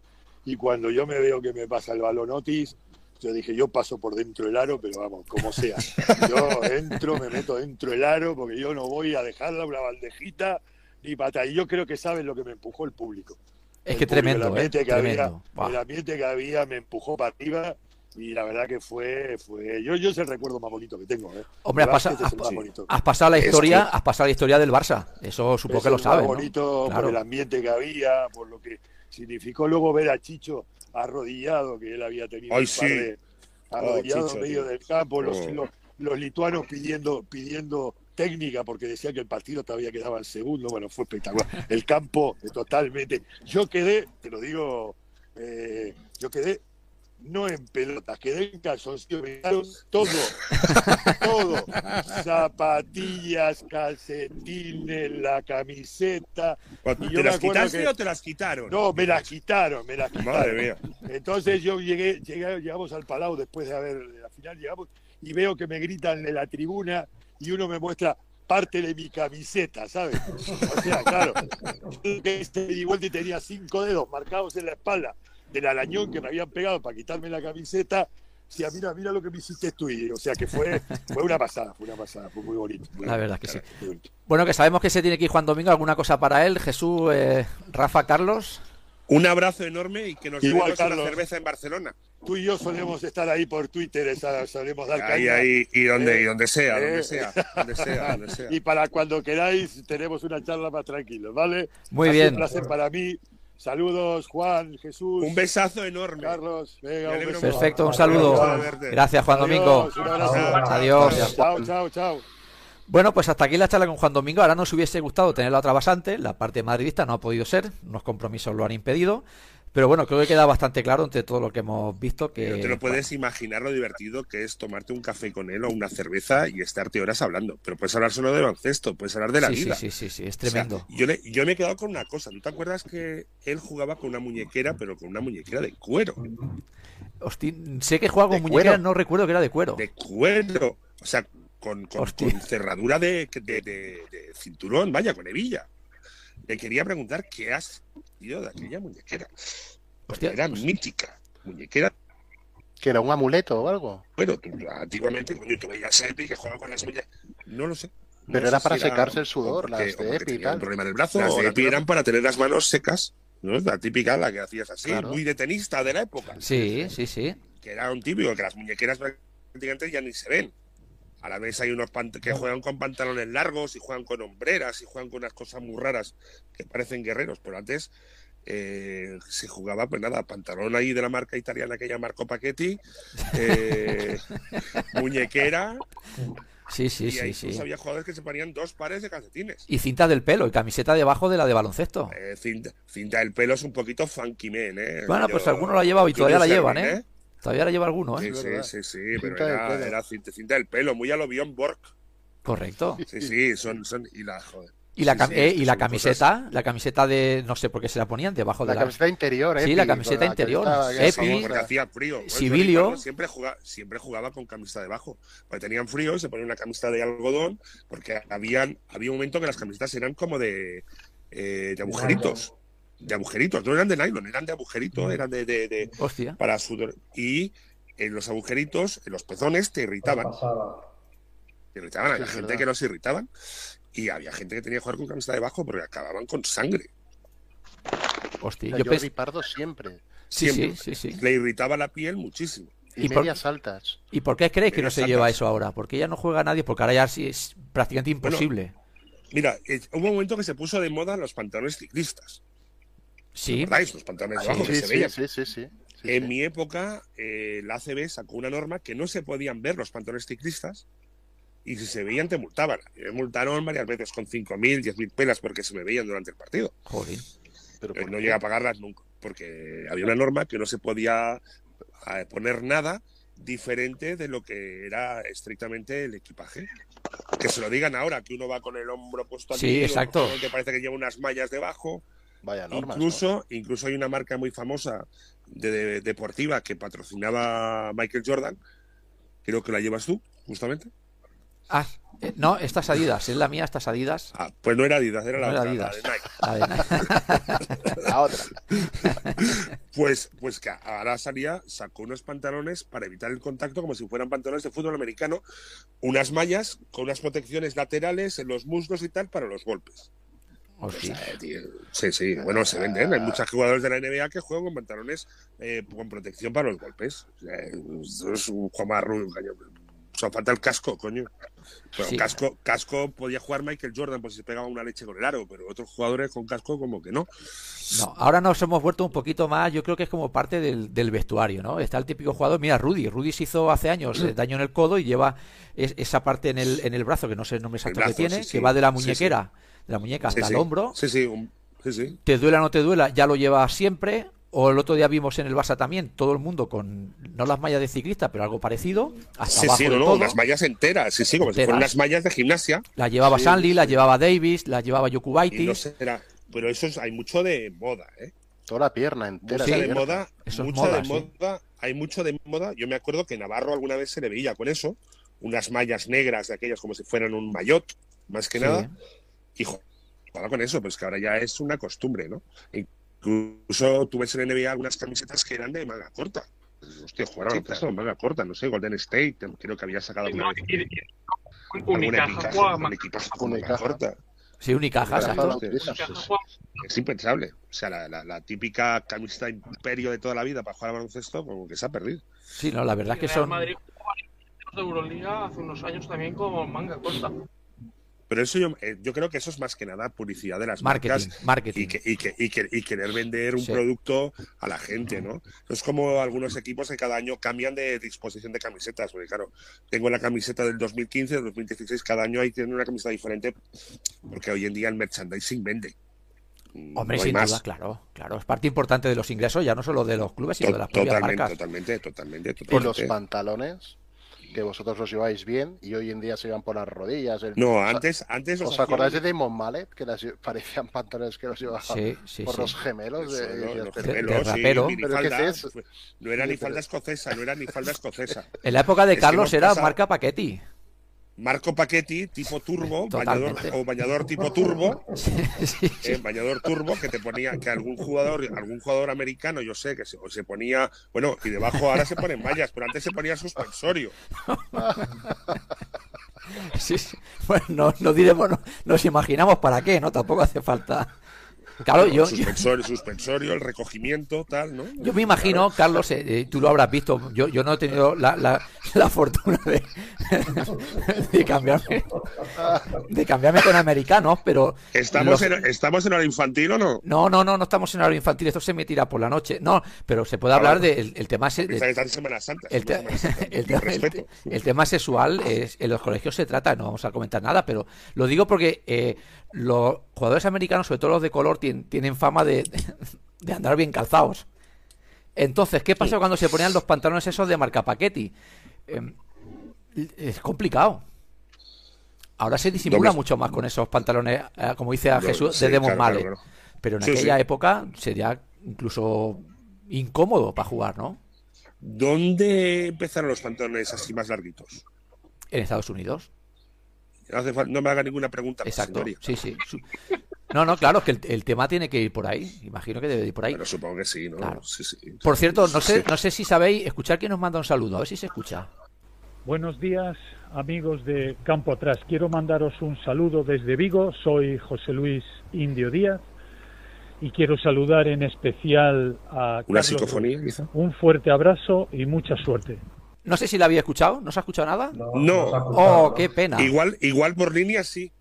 y cuando yo me veo que me pasa el balón Otis, yo dije, yo paso por dentro del aro, pero vamos, como sea. Yo entro, me meto dentro del aro porque yo no voy a dejarla una bandejita ni pata. Y yo creo que saben lo que me empujó el público. Es que tremendo, el ambiente, ¿eh? que tremendo. Había, el ambiente que había me empujó para arriba y la verdad que fue, fue yo, yo es el recuerdo más bonito que tengo. ¿eh? Hombre, has, pasa, has, has, pasado la historia, has pasado la historia del Barça. Eso supongo que lo sabes. Bonito ¿no? claro. por el ambiente que había, por lo que significó luego ver a Chicho arrodillado, que él había tenido Ay, sí. de arrodillado Oh, en medio tío. del campo, los, Oh. los, los lituanos pidiendo, pidiendo técnica porque decía que el partido todavía quedaba en segundo. Bueno, fue espectacular. El campo totalmente. Yo quedé, te lo digo, eh, yo quedé no en pelotas, quedé en calzoncillos, me quedaron todo, todo, zapatillas, calcetines, la camiseta. ¿Te Y yo me las quitaste que- o te las quitaron? No, me las quitaron, me las quitaron. Madre mía. Entonces yo llegué, llegué, llegamos al Palau después de haber, de la final llegamos, y veo que me gritan de la tribuna y uno me muestra parte de mi camiseta, ¿sabes? O sea, claro, yo que este di vuelta y tenía cinco dedos marcados en la espalda del arañón que me habían pegado para quitarme la camiseta. Sí, mira, mira lo que me hiciste tú. Y, o sea que fue, fue una pasada, fue una pasada, fue muy bonito. muy La bonito, verdad que sí. bonito. Bueno, que sabemos que se tiene que ir Juan Domingo. ¿Alguna cosa para él? Jesús, eh, Rafa, Carlos. Un abrazo enorme y que nos Igual, bebemos una Carlos. cerveza en Barcelona. Tú y yo solemos estar ahí por Twitter, solemos dar Ahí, caña. ahí, y donde, Eh, y donde sea, eh. donde sea, donde sea, donde sea. Y para cuando queráis, tenemos una charla más tranquilos, ¿vale? Muy sido bien. Un placer para mí. Saludos, Juan, Jesús, Un besazo enorme. Carlos. Venga, un. Perfecto, un saludo. adiós. Gracias, Juan Domingo. Adiós, un abrazo. Adiós. Chao, chao, chao. Bueno, pues hasta aquí la charla con Juan Domingo. Ahora nos hubiese gustado tener la otra basante. La parte madridista no ha podido ser. Unos compromisos lo han impedido. Pero bueno, creo que queda bastante claro entre todo lo que hemos visto que... No te lo puedes imaginar lo divertido que es tomarte un café con él o una cerveza y estarte horas hablando. Pero puedes hablar solo de baloncesto, puedes hablar de la sí, vida. sí, sí, sí, es O sea, tremendo. yo, le- yo me he quedado con una cosa. ¿Tú te acuerdas que él jugaba con una muñequera, pero con una muñequera de cuero? Sé que juega con ¿De muñequera, cuero? no recuerdo que era de cuero. De cuero. O sea, con, con- Hostia. con cerradura de, de- de- de cinturón, vaya, con hebilla. Le quería preguntar qué has sido de aquella muñequera. Porque Hostia, era mítica. Muñequera ¿Que era un amuleto o algo? Bueno, tú, antiguamente, coño, tú veías a Epi que jugaba con las uñas. No lo sé. No Pero era si para secarse el sudor, o las porque- de porque Epi y un problema en el brazo. Las de Epi eran para tener las manos secas. ¿no? La típica, la que hacías así, Claro. muy de tenista de la época. Sí, sí, sí. Que era un típico, que las muñequeras prácticamente ya ni se ven. A la vez hay unos que juegan con pantalones largos y juegan con hombreras y juegan con unas cosas muy raras que parecen guerreros. Pero antes eh, se jugaba, pues nada, pantalón ahí de la marca italiana que ya Marco Paquetti, eh, muñequera, Sí, sí, y sí, ahí sí. incluso había jugadores que se ponían dos pares de calcetines. Y cinta del pelo y camiseta debajo de la de baloncesto. Eh, cinta, cinta del pelo es un poquito funky man, ¿eh? Bueno, pues Yo- alguno lo ha llevado y todavía la llevan, Erving, ¿eh? Todavía la lleva alguno, ¿eh? Sí, sí, sí, sí, pero era, cinta, cinta del pelo, muy a lo Bjorn Borg. Correcto. Sí, sí, son, son, y la, joder. Y la, Sí, cam- sí, eh, y la camiseta, la camiseta de, no sé por qué se la ponían debajo La de la... camiseta interior, Sí, Epi, la camiseta interior. que Sí, famosa. porque hacía frío. Bueno, Sibilio. Siempre jugaba, siempre jugaba con camiseta debajo. Porque tenían frío y se ponía una camiseta de algodón, porque habían, había un momento que las camisetas eran como de, eh, de agujeritos. De agujeritos, no eran de nylon, eran de agujerito, eran de, de- de- Hostia. para sudor. Y en los agujeritos, en los pezones, te irritaban. Te irritaban, Sí, había es gente verdad. que los irritaban. Y había gente que tenía que jugar con camiseta debajo porque acababan con sangre. Hostia. Yo Jordi pens- Pardo siempre. Sí, sí, siempre. sí, sí. Le irritaba la piel muchísimo. Y, ¿Y por- medias altas. ¿Y por qué creéis que no se lleva eso ahora? Porque ya no juega nadie, porque ahora ya sí es prácticamente imposible. Mira, eh, hubo un momento que se puso de moda los pantalones ciclistas. Sí, ¿Recordáis? Los pantalones Sí, bajos que Sí, se sí, veían. sí, sí, sí. Sí, En sí. mi época, eh, la ACB sacó una norma que no se podían ver los pantalones ciclistas y si se veían te multaban. Me multaron varias veces con 5.000, 10.000 pelas porque se me veían durante el partido. joder. Pero Eh, ¿por no llegué a pagarlas nunca porque había una norma que no se podía poner nada diferente de lo que era estrictamente el equipaje. Que se lo digan ahora, que uno va con el hombro puesto Sí, aquí, exacto. otro que parece que lleva unas mallas debajo. Vaya normas. incluso, incluso hay una marca muy famosa de, de- deportiva que patrocinaba a Michael Jordan. Creo que la llevas tú, justamente. Ah, eh, no, estas Adidas, es la mía, estas Adidas. Ah, pues no era Adidas, era la era otra, Adidas. la de Nike. La de Nike. ¿no? La otra. Pues, pues que ahora salía, sacó unos pantalones para evitar el contacto como si fueran pantalones de fútbol americano, unas mallas con unas protecciones laterales en los muslos y tal para los golpes. Hostia. Eh, tío, Sí, sí, bueno, se venden. Hay muchos jugadores de la NBA que juegan con pantalones eh, con protección para los golpes. O sea, es un Juan coño. O sea, falta el casco, coño. Pero Sí. casco, casco podía jugar Michael Jordan pues si se pegaba una leche con el aro, pero otros jugadores con casco como que no. No, ahora nos hemos vuelto un poquito más, yo creo que es como parte del, del vestuario, ¿no? Está el típico jugador, mira, Rudy, Rudy se hizo hace años eh, daño en el codo y lleva es- esa parte en el, en el brazo, que no sé el nombre exacto que tiene, sí, que va de la muñequera, de la muñeca hasta Sí, el sí. hombro, Sí, sí, un- sí, sí. te duela o no te duela, ya lo lleva siempre. O el otro día vimos en el Barça también, todo el mundo con, no las mallas de ciclista, pero algo parecido, hasta Sí, abajo sí, no, no, todo. unas mallas enteras, sí, sí, como si fueran unas mallas de gimnasia. La llevaba Sí, Sanli, la sí. llevaba Davis, la llevaba Yokubaitis. no será. Pero eso es, hay mucho de moda, ¿eh? Toda la pierna entera. Mucha de moda, Eso es mucha moda, de sí. moda, hay mucho de moda. Yo me acuerdo que Navarro alguna vez se le veía con eso, unas mallas negras de aquellas como si fueran un maillot, más que Sí. nada. Y jugaba con eso, pues que ahora ya es una costumbre, ¿no? Incluso tú ves en NBA algunas camisetas que eran de manga corta. Pues, Hostia, jugar Sí, a baloncesto de manga corta, no sé, Golden State, creo que había sacado alguna No, vez. y- y- alguna Unicaja juega manga corta. Sí, Unicaja, exacto. Es impensable. O sea, la, la- la típica camiseta imperio de toda la vida para jugar a baloncesto, como que se ha perdido. Sí, no, la verdad es que Real son... Madrid de Euroliga hace unos años también con manga corta. Pero eso yo, eh, yo creo que eso es más que nada publicidad de las Marketing, marcas marketing. y, que, y, que, y, que- y querer vender un Sí. producto a la gente, ¿no? Es como algunos equipos que cada año cambian de disposición de camisetas, porque claro, tengo la camiseta del 2015, del 2016, cada año hay que tener una camiseta diferente, porque hoy en día el merchandising vende. Mm, Hombre, no sin más. duda, claro, claro. Es parte importante de los ingresos, ya no solo de los clubes, sino de las propias Totalmente, marcas. totalmente, totalmente, Y los totalmente. pantalones, que vosotros los lleváis bien y hoy en día se llevan por las rodillas. el- No, ¿Os- antes, antes ¿Os acordáis de Damon Mallet? Que las, parecían pantalones que los llevaban Sí, sí, por sí. los gemelos. de- rapero. minifalda. Pero ¿qué es eso? No era ni falda escocesa, no era ni falda escocesa. En la época de Carlos era marca Paquetti. Marco Paquetti, tipo turbo, bañador, Totalmente. o bañador tipo turbo, Sí, sí, sí. eh, bañador turbo, que te ponía, que algún jugador, algún jugador americano, yo sé, que se, ponía, bueno, y debajo ahora se ponen mallas, pero antes se ponía suspensorio. Sí, sí. Bueno, no, no diremos, no- nos imaginamos para qué, ¿no? Tampoco hace falta. Claro, yo, yo, suspensorio, suspensorio, el recogimiento, tal, ¿no? yo me imagino, Carlos, eh, eh, tú lo habrás visto, yo, yo no he tenido la, la, la fortuna de, de cambiarme de cambiarme con americanos, pero ¿Estamos, los- en, ¿Estamos en hora infantil o no? no, no, no, no estamos en horario infantil, esto se me tira por la noche. No, pero se puede hablar del el tema de- el, el Con te- el el tema sexual es, en los colegios se trata, no vamos a comentar nada, pero lo digo porque eh, los jugadores americanos, sobre todo los de color, tien- tienen fama de, de andar bien calzados. Entonces, ¿qué pasa cuando se ponían los pantalones esos de marca Paquetti? Em, es complicado. Ahora se disimula mucho más con esos pantalones, eh, como dice a Jesús, sí, de Demon claro, Mallet. claro, claro. Pero en Sí, aquella época sería incluso incómodo para jugar, ¿no? ¿Dónde empezaron los pantalones así más larguitos? En Estados Unidos. No, hace no me haga ninguna pregunta. Exacto, sí, sí. No, no, claro, es que el, el tema tiene que ir por ahí. Imagino que debe de ir por ahí. Pero supongo que sí, ¿no? Claro. Sí, sí. Por cierto, no sé, Sí. no sé si sabéis, escuchar quién nos manda un saludo, a ver si se escucha. Buenos días, amigos de Campo Atrás. Quiero mandaros un saludo desde Vigo. Soy José Luis Indio Díaz y quiero saludar en especial a Una Carlos. psicofonía, quizá. Un fuerte abrazo y mucha suerte. No sé si la había escuchado, ¿no se ha escuchado nada? No, Oh, qué pena. igual, igual por línea sí.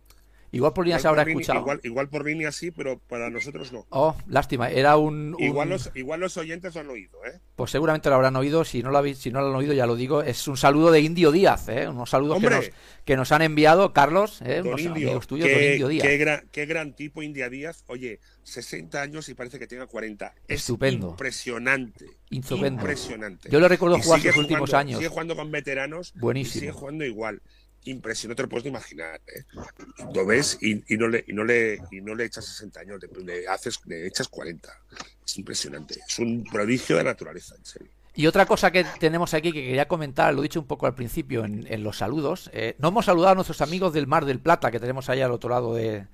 Igual por línea se habrá escuchado. Igual, igual, por línea sí, pero para nosotros no. Oh, lástima. Era un. Igual, los, igual los oyentes lo han oído, ¿eh? Pues seguramente lo habrán oído. Si no lo, habéis, si no lo han oído, ya lo digo. Es un saludo de Indio Díaz, ¿eh? Unos saludos que nos, que nos, han enviado Carlos, ¿eh? Unos Indio, amigos tuyos, qué, Indio Díaz. Qué gran, qué gran tipo India Díaz. Oye, 60 años y parece que tenga 40. Es Estupendo. Impresionante. Estupendo. Impresionante. Yo lo recuerdo jugar sus últimos años. Sigue jugando con veteranos. Buenísimo. sigue jugando igual impresionante, no te lo puedes imaginar. ¿eh? Lo ves y, y, no le, y, no le, y no le echas 60 años, le, le, haces, le echas 40. Es impresionante. Es un prodigio de naturaleza, en serio. Y otra cosa que tenemos aquí que quería comentar, lo he dicho un poco al principio en, en los saludos, eh, no hemos saludado a nuestros amigos del Mar del Plata que tenemos ahí al otro lado de,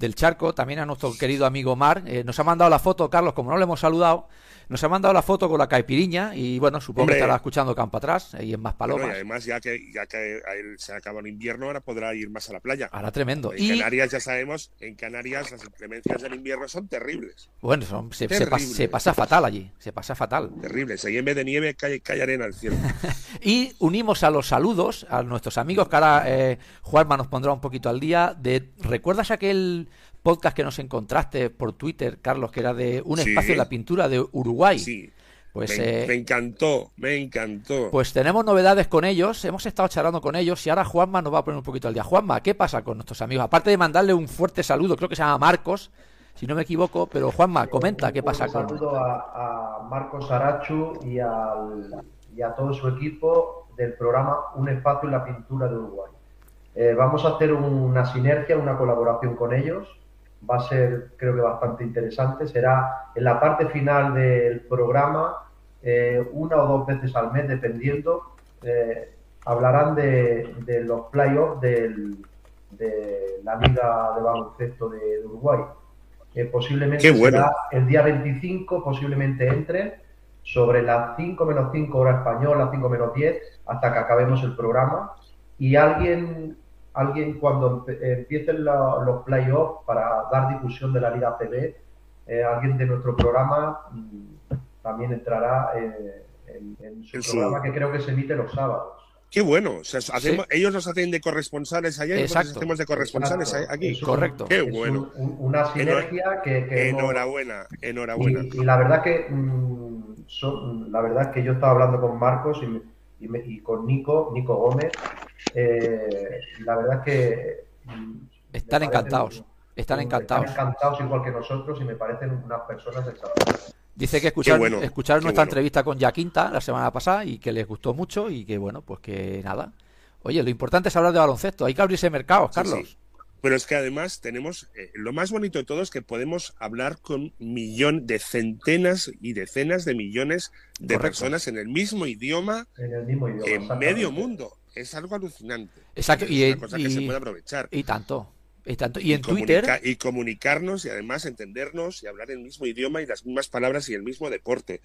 del charco, también a nuestro querido amigo Mar. Eh, nos ha mandado la foto, Carlos, como no le hemos saludado, nos ha mandado la foto con la caipiriña y bueno, supongo Hombre. que estará escuchando campo atrás y en más palomas. Bueno, y además, ya que, ya que a él se acaba el invierno, ahora podrá ir más a la playa. Ahora tremendo. En y Canarias ya sabemos, en Canarias las inclemencias del invierno son terribles. bueno, son- se, se pas- se pasa fatal allí, se pasa fatal. Terribles. Ahí en vez de nieve cae, cae arena al cielo. Y unimos a los saludos a nuestros amigos que ahora eh, Juanma nos pondrá un poquito al día. De, ¿Recuerdas aquel podcast que nos encontraste por Twitter, Carlos, que era de un Sí. espacio en la pintura de Uruguay? Sí. Pues, me, eh, me encantó, me encantó. pues tenemos novedades con ellos, hemos estado charlando con ellos y ahora Juanma nos va a poner un poquito al día. Juanma, ¿qué pasa con nuestros amigos? Aparte de mandarle un fuerte saludo, creo que se llama Marcos, si no me equivoco, pero Juanma, comenta qué pasa Un con... saludo a, a Marcos Arachu y, al, y a todo su equipo del programa Un espacio en la pintura de Uruguay. Eh, vamos a hacer una sinergia, una colaboración con ellos. Va a ser, creo que, bastante interesante. Será en la parte final del programa, eh, una o dos veces al mes, dependiendo. eh, hablarán de, de los playoffs de la Liga de Baloncesto de, de Uruguay. Eh, posiblemente Qué bueno. será el día 25, posiblemente entre sobre las 5 menos 5 hora española, 5 menos 10, hasta que acabemos el programa. Y alguien, alguien cuando empe- empiecen la- los playoffs para dar difusión de la Liga CB, eh, alguien de nuestro programa mm, también entrará eh, en, en su En su- programa que creo que se emite los sábados. Qué bueno. O sea, hacemos- Ellos nos hacen de corresponsales allá y nosotros Exacto. hacemos de corresponsales Exacto. aquí. Es un- Correcto. Qué es bueno. un- un- una sinergia que, que hemos- Enhorabuena, enhorabuena. Y, y la verdad que mm, son- la verdad es que yo estaba hablando con Marcos y, me- y me- y con Nico, Nico Gómez, eh, la verdad es que mm, Están encantados, están encantados. Están encantados igual que nosotros y me parecen unas personas excepcionales. Dice que escucharon, bueno, escucharon nuestra bueno. entrevista con Yaquinta la semana pasada y que les gustó mucho y que bueno, pues que nada. Oye, lo importante es hablar de baloncesto, hay que abrirse mercados, Sí, Carlos. sí. Pero es que además tenemos, eh, lo más bonito de todo es que podemos hablar con millón de centenas y decenas de millones de Correcto. personas en el mismo idioma En el mismo idioma. en medio mundo. Es algo alucinante. Exacto, Es y, una cosa que se puede aprovechar. y tanto, y tanto. Y en comunica- Twitter, y comunicarnos y además entendernos y hablar el mismo idioma y las mismas palabras y el mismo deporte.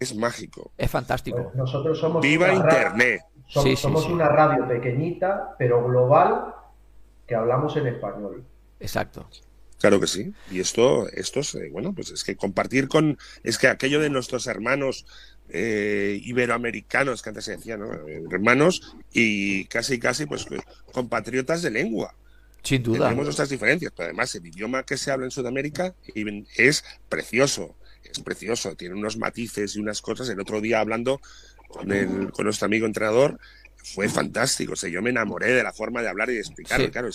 Es mágico. es fantástico. Pues nosotros somos ¡Viva Internet! som- Sí, sí, somos sí. una radio pequeñita, pero global, que hablamos en español. Exacto. Claro que sí. Y esto, esto es, eh, bueno, pues es que compartir con, es que aquello de nuestros hermanos eh, iberoamericanos, que antes se decía, ¿no? Hermanos y casi, casi, pues compatriotas de lengua. Sin duda. Tenemos nuestras diferencias, pero además el idioma que se habla en Sudamérica es precioso, es precioso, tiene unos matices y unas cosas. El otro día hablando con, el, con nuestro amigo entrenador fue fantástico, o sea, yo me enamoré de la forma de hablar y de explicarlo, Sí. claro,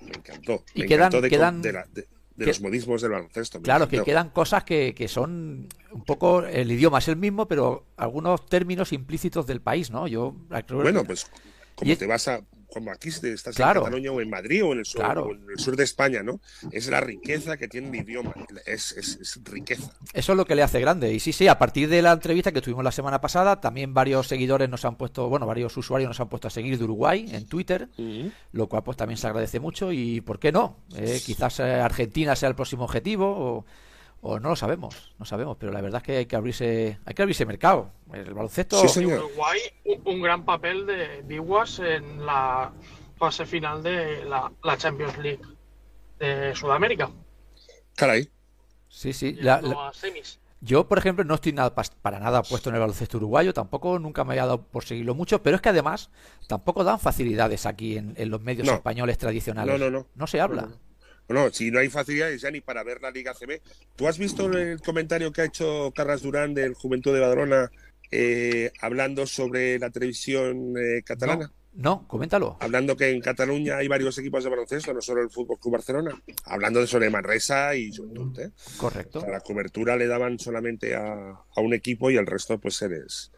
me encantó. Y me quedan- encantó de, quedan- de la- de- de que- los modismos del baloncesto. Claro, que quedan cosas que, que son un poco, el idioma es el mismo, pero algunos términos implícitos del país, ¿no? Yo creo que- Bueno, pues como Y- te vas a, como aquí estás Claro. en Cataluña o en Madrid o en el sur, Claro. o en el sur de España, ¿no? Es la riqueza que tiene el idioma, es, es- es riqueza. Eso es lo que le hace grande. Y sí, sí, a partir de la entrevista que tuvimos la semana pasada, también varios seguidores nos han puesto, bueno, varios usuarios nos han puesto a seguir de Uruguay en Twitter, lo cual pues también se agradece mucho y ¿por qué no? Eh, quizás eh, Argentina sea el próximo objetivo o, o no lo sabemos, no sabemos, pero la verdad es que hay que abrirse, hay que abrirse mercado. El baloncesto Sí, señor. Uruguay, un, gran papel de Biguas en la fase final de la, la Champions League de Sudamérica. Caray. Sí, sí, la- llegando la- a semis. Yo, por ejemplo, no estoy nada, para nada puesto en el baloncesto uruguayo, tampoco nunca me había dado por seguirlo mucho, pero es que además tampoco dan facilidades aquí en, los medios españoles tradicionales. No, no, no. No se habla. No, si no hay facilidades ya ni para ver la Liga CB. ¿Tú has visto el comentario que ha hecho Carras Durán del Juventud de Badrona eh, hablando sobre la televisión eh, catalana? No, coméntalo. Hablando que en Cataluña hay varios equipos de baloncesto, no solo el Fútbol Club Barcelona. Hablando de sobre Manresa y Juventud. ¿eh? Correcto. la cobertura le daban solamente a, un equipo y el resto pues se les...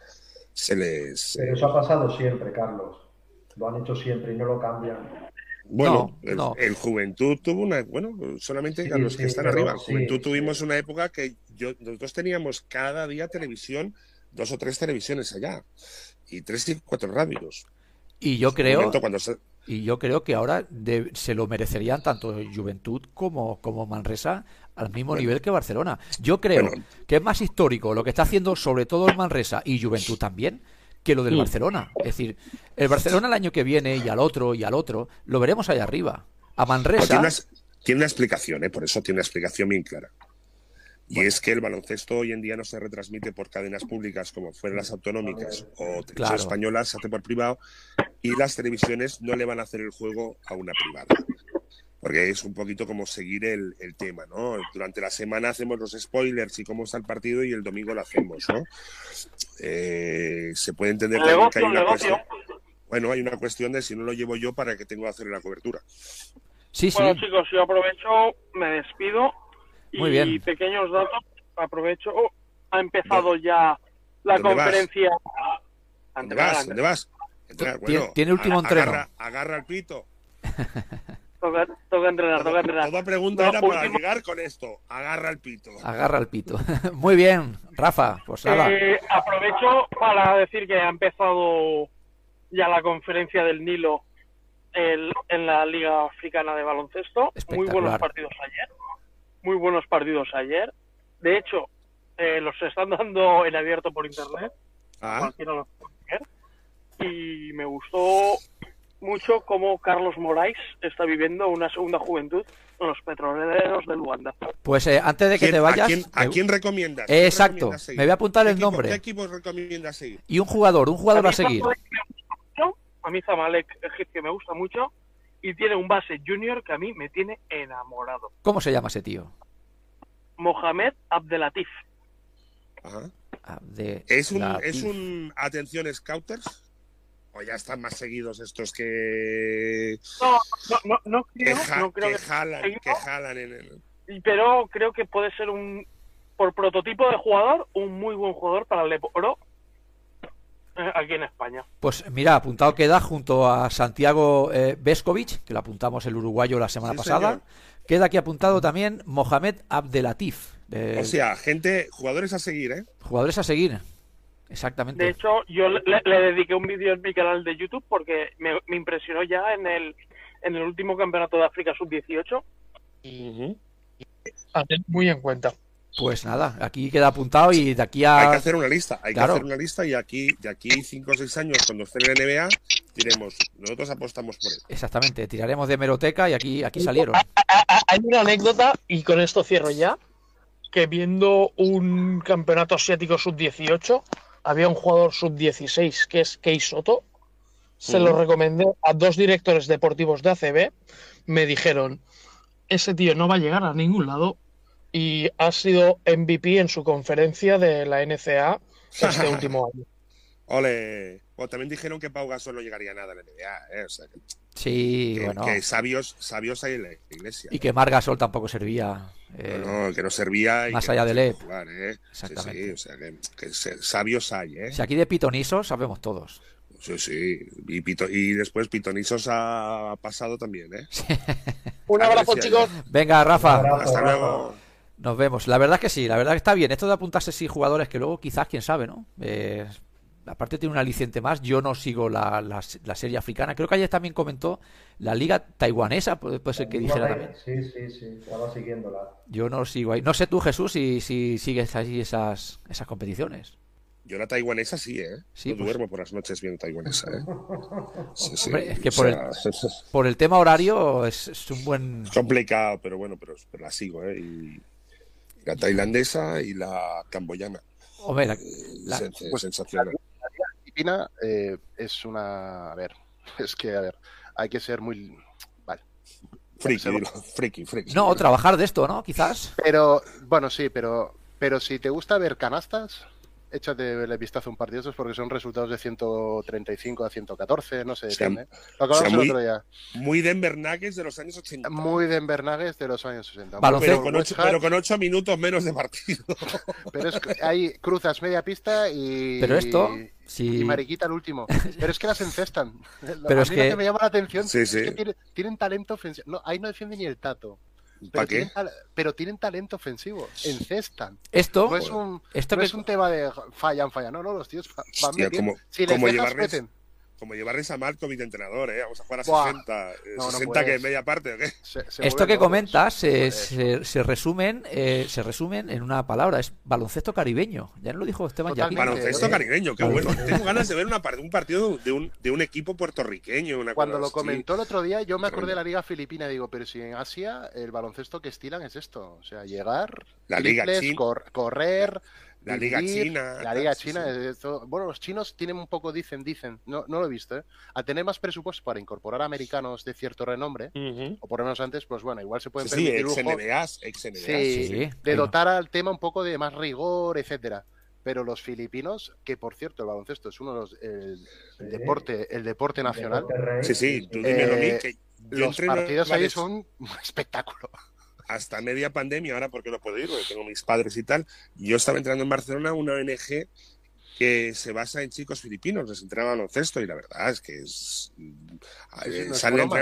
Se les Pero eso ha pasado siempre, Carlos. Lo han hecho siempre y no lo cambian. Bueno, el, Juventud tuvo una. Bueno, solamente a los que están arriba. Juventud tuvimos una época que yo, nosotros teníamos cada día televisión, dos o tres televisiones allá, y tres y cuatro radios. Y yo creo. Y yo creo que ahora se lo merecerían tanto Juventud como, como Manresa al mismo nivel que Barcelona. Yo creo que es más histórico lo que está haciendo sobre todo el Manresa y Juventud también que lo del Barcelona. Es decir, el Barcelona el año que viene y al otro y al otro, lo veremos allá arriba. A Manresa. Tiene una, explicación, ¿eh? por eso tiene una explicación bien clara. Y es que el baloncesto hoy en día no se retransmite por cadenas públicas como fueran las autonómicas o televisiones españolas, se hace por privado, y las televisiones no le van a hacer el juego a una privada porque es un poquito como seguir el, tema, ¿no? Durante la semana hacemos los spoilers y cómo está el partido y el domingo lo hacemos, ¿no? Eh, se puede entender que hay una cuestión. Bueno, hay una cuestión de si no lo llevo yo para que tengo que hacer la cobertura. Sí, bueno, chicos, yo aprovecho, me despido y pequeños datos, aprovecho. ha empezado ya la conferencia. ¿Dónde vas? ¿Dónde vas? tiene último entreno. agarra el pito. Toca, entrenar, toca entrenar. Toda pregunta era para llegar con esto. Agarra el pito. Agarra el pito. Muy bien, Rafa. Pues nada. Eh, aprovecho para decir que ha empezado ya la conferencia del Nilo en la Liga Africana de Baloncesto. Muy buenos partidos ayer. Muy buenos partidos ayer. De hecho, eh, los están dando en abierto por internet. Ah. Y me gustó mucho cómo Carlos Moraes está viviendo una segunda juventud con los petroleros de Luanda. Pues eh, antes de que te vayas... ¿A quién, recomiendas? exacto, me voy a apuntar el nombre. ¿Qué equipos recomiendas seguir? Y un jugador, un jugador a, seguir. A mí Zamalek egipcio me gusta mucho y tiene un base junior que a mí me tiene enamorado. ¿Cómo se llama ese tío? Mohamed Abdelatif. Ajá. ¿Es un, ¿Es un atención scouters? O ya están más seguidos estos que. No, no, no, creo, que, no creo que, jalan, que jalan en el. Pero creo que puede ser un. Por prototipo de jugador, un muy buen jugador para el Leporo eh, aquí en España. Pues mira, apuntado queda junto a Santiago eh, que lo apuntamos el uruguayo la semana pasada. Queda aquí apuntado también Mohamed Abdelatif. O sea, gente, jugadores a seguir, ¿eh? Jugadores a seguir. Exactamente. De hecho, yo le, dediqué un vídeo en mi canal de YouTube porque me, impresionó ya en el, en el último campeonato de África sub-18. Muy en cuenta. Pues nada, aquí queda apuntado y de aquí a. Hay que hacer una lista, hay que hacer una lista y aquí, de aquí 5 o 6 años, cuando esté en la NBA, diremos, nosotros apostamos por él. Exactamente, tiraremos de meroteca y aquí, aquí salieron. Hay una anécdota, y con esto cierro ya, que viendo un campeonato asiático sub-18, había un jugador sub-16 que es Kei Soto. Se lo recomendé a dos directores deportivos de ACB. Me dijeron, ese tío no va a llegar a ningún lado y ha sido MVP en su conferencia de la NCA este último año. Ole. Bueno, también dijeron que Pau Gasol no llegaría a nada a la NBA. ¿eh? Sí, que, bueno. Que sabios, sabios hay en la iglesia. Y que Mar Gasol tampoco servía. Eh, no, que no servía. más allá del EP. ¿eh? Exactamente. Sí, o sea, que, sabios hay. ¿eh? Si aquí de pitonisos sabemos todos. Sí, sí. Y, y después pitonisos ha pasado también, ¿eh? Un abrazo, chicos. Venga, Rafa. Hasta luego. Nos vemos. La verdad es que sí, la verdad que está bien. Esto de apuntarse sí jugadores que luego quizás, quién sabe, ¿no? Eh, aparte tiene un aliciente más. Yo no sigo la, la, serie africana. Creo que ayer también comentó la liga taiwanesa, puede, ser que dijera también. Sí, sí, sí, estaba siguiéndola. Yo no sigo ahí. No sé tú, Jesús, si, si sigues ahí esas, esas competiciones. Yo la taiwanesa sí, ¿eh? Sí, pues duermo por las noches viendo taiwanesa, ¿eh? Sí, sí. es que por, el, por el tema horario es, un buen... complicado, pero bueno, pero, pero la sigo, ¿eh? Y La tailandesa y la camboyana. Hombre, la- la- Sen- pues, sensacional. Filipina eh, es una. A ver, es que, a ver, hay que ser muy. Vale. Friki, friki, friki. no, o trabajar de esto, ¿no? Quizás. Pero, bueno, sí, pero, pero si te gusta ver canastas, échate el vistazo a un partido de porque son resultados de 135 a 114, no sé, sea, depende. Lo o sea, hablamos muy- el otro día. Muy Denver Nuggets de los años 80. Muy Denver Nuggets de los años 60. Baloncesto. pero, Muy con ocho, West Ham, pero con ocho minutos menos de partido. pero es que hay cruzas media pista y. Pero esto, Y. Mariquita el último. Pero es que las encestan. Pero a es mí que- lo que me llama la atención Sí, es que tiene- tienen talento ofensivo. No, ahí no defiende ni el tato. ¿Para Pero qué? tienen, pero tienen talento ofensivo. Encestan. Esto, No es un, esto no que. es un tema de fallan, fallan. No, no, los tíos van Hostia, metiendo. como- Si les como dejas, llevarles- meten. Como llevarles a Malcolm de entrenador, ¿eh? Vamos a jugar a Buah. 60. eh, No, no 60 puedes. que media parte, ¿o qué? Se- se Esto que comentas se, Joder. se, se resumen eh, se resumen en una palabra, es baloncesto caribeño. Ya nos lo dijo Esteban. Yapín. Baloncesto eh, caribeño, qué bueno. Tengo ganas de ver una un partido de un, de un equipo puertorriqueño. Una Cuando cosa lo así. comentó el otro día, yo me acordé de la Liga Filipina. Digo, pero si en Asia el baloncesto que estilan es esto: o sea, llegar, La Liga triples, cor- correr. La Liga China, La Liga China. sí. es esto- Bueno, los chinos tienen un poco, dicen, dicen. No, no lo he visto, ¿eh? A tener más presupuesto para incorporar americanos de cierto renombre, o por lo menos antes, pues bueno, igual se pueden Sí, sí, permitir ex lujo NBAs, ex NBAs. Sí, Sí, de dotar al tema un poco de más rigor, etcétera. Pero los filipinos, que por cierto el baloncesto es uno de los el, deporte, el deporte nacional. Sí, sí, tú dímelo a mí, Eh, que yo los entreno partidos ahí son un espectáculo. Hasta media pandemia, ahora porque no puedo ir, porque tengo mis padres y tal. Yo estaba entrando en Barcelona una ONG que se basa en chicos filipinos, les entrena baloncesto y la verdad es que es, Sí, sí, eh, no es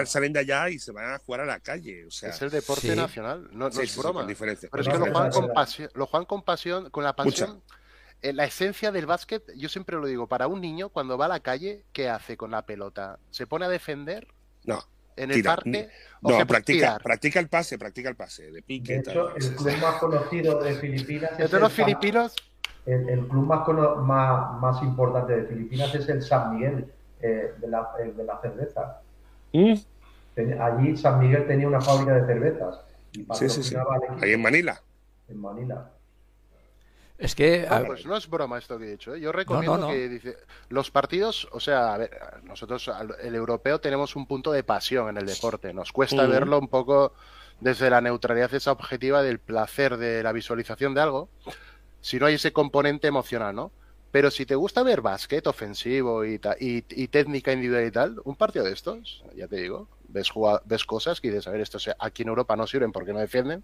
salen, de allá y se van a jugar a la calle. O sea, es el deporte sí. nacional, no, no sí, es sí, sí, broma. con diferencia. Pero es No, que lo juegan con pasión, lo juegan con pasión, con la pasión. Eh, la esencia del básquet, yo siempre lo digo, para un niño cuando va a la calle, ¿qué hace con la pelota? ¿Se pone a defender No, en el Tira. parque o no se practica, tirar? practica el pase, practica el pase, de pique De tal. hecho, el club más conocido de Filipinas es Entre los filipinos, el, el club más, cono- más, más importante de Filipinas es el San Miguel, eh, de, la, el de la cerveza. ¿Mm? Ten- Allí San Miguel tenía una fábrica de cervezas y Sí, sí, sí. Ahí en Manila. en Manila. Es que No, pues no es broma esto que he dicho. ¿eh? Yo recomiendo no. que dice, los partidos, o sea, a ver, nosotros, el europeo, tenemos un punto de pasión en el deporte. Nos cuesta verlo un poco desde la neutralidad esa objetiva del placer de la visualización de algo, si no hay ese componente emocional, ¿no? Pero si te gusta ver básquet ofensivo y, ta- y, y técnica individual y tal, un partido de estos, ya te digo, ves, cosas que dices, a ver, estos aquí en Europa no sirven porque no defienden,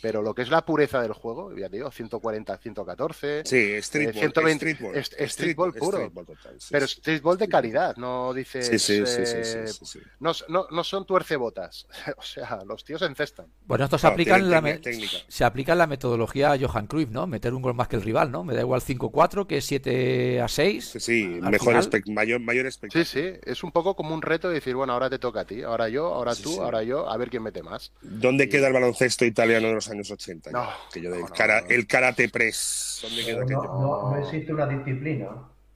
pero lo que es la pureza del juego, ya te digo, 140, 114, Sí, streetball. Eh, 120 streetball, est- streetball puro. streetball total, sí, pero sí. streetball de calidad, no dices, Sí, sí, sí, sí, sí, eh, sí, sí. No, no, no son tuercebotas, o sea, los tíos encestan. bueno, esto se No, aplica en tienen la técnica, me- técnica. se aplica en la metodología Johan Cruyff, ¿no? Meter un gol más que el rival, ¿no? Me da igual 5-4 que 7 a 6. Sí, sí, mejor mayor, mayor Sí, espectáculo. sí, es un poco como un reto de decir, bueno, ahora te toca a ti, ahora yo, ahora Sí, tú, sí. ahora yo, a ver quién mete más. ¿Dónde queda el baloncesto italiano los años 80? No, que yo del no, no, cara- no. El karate press. ¿Dónde queda Pero no, aquello? no, no existe una disciplina.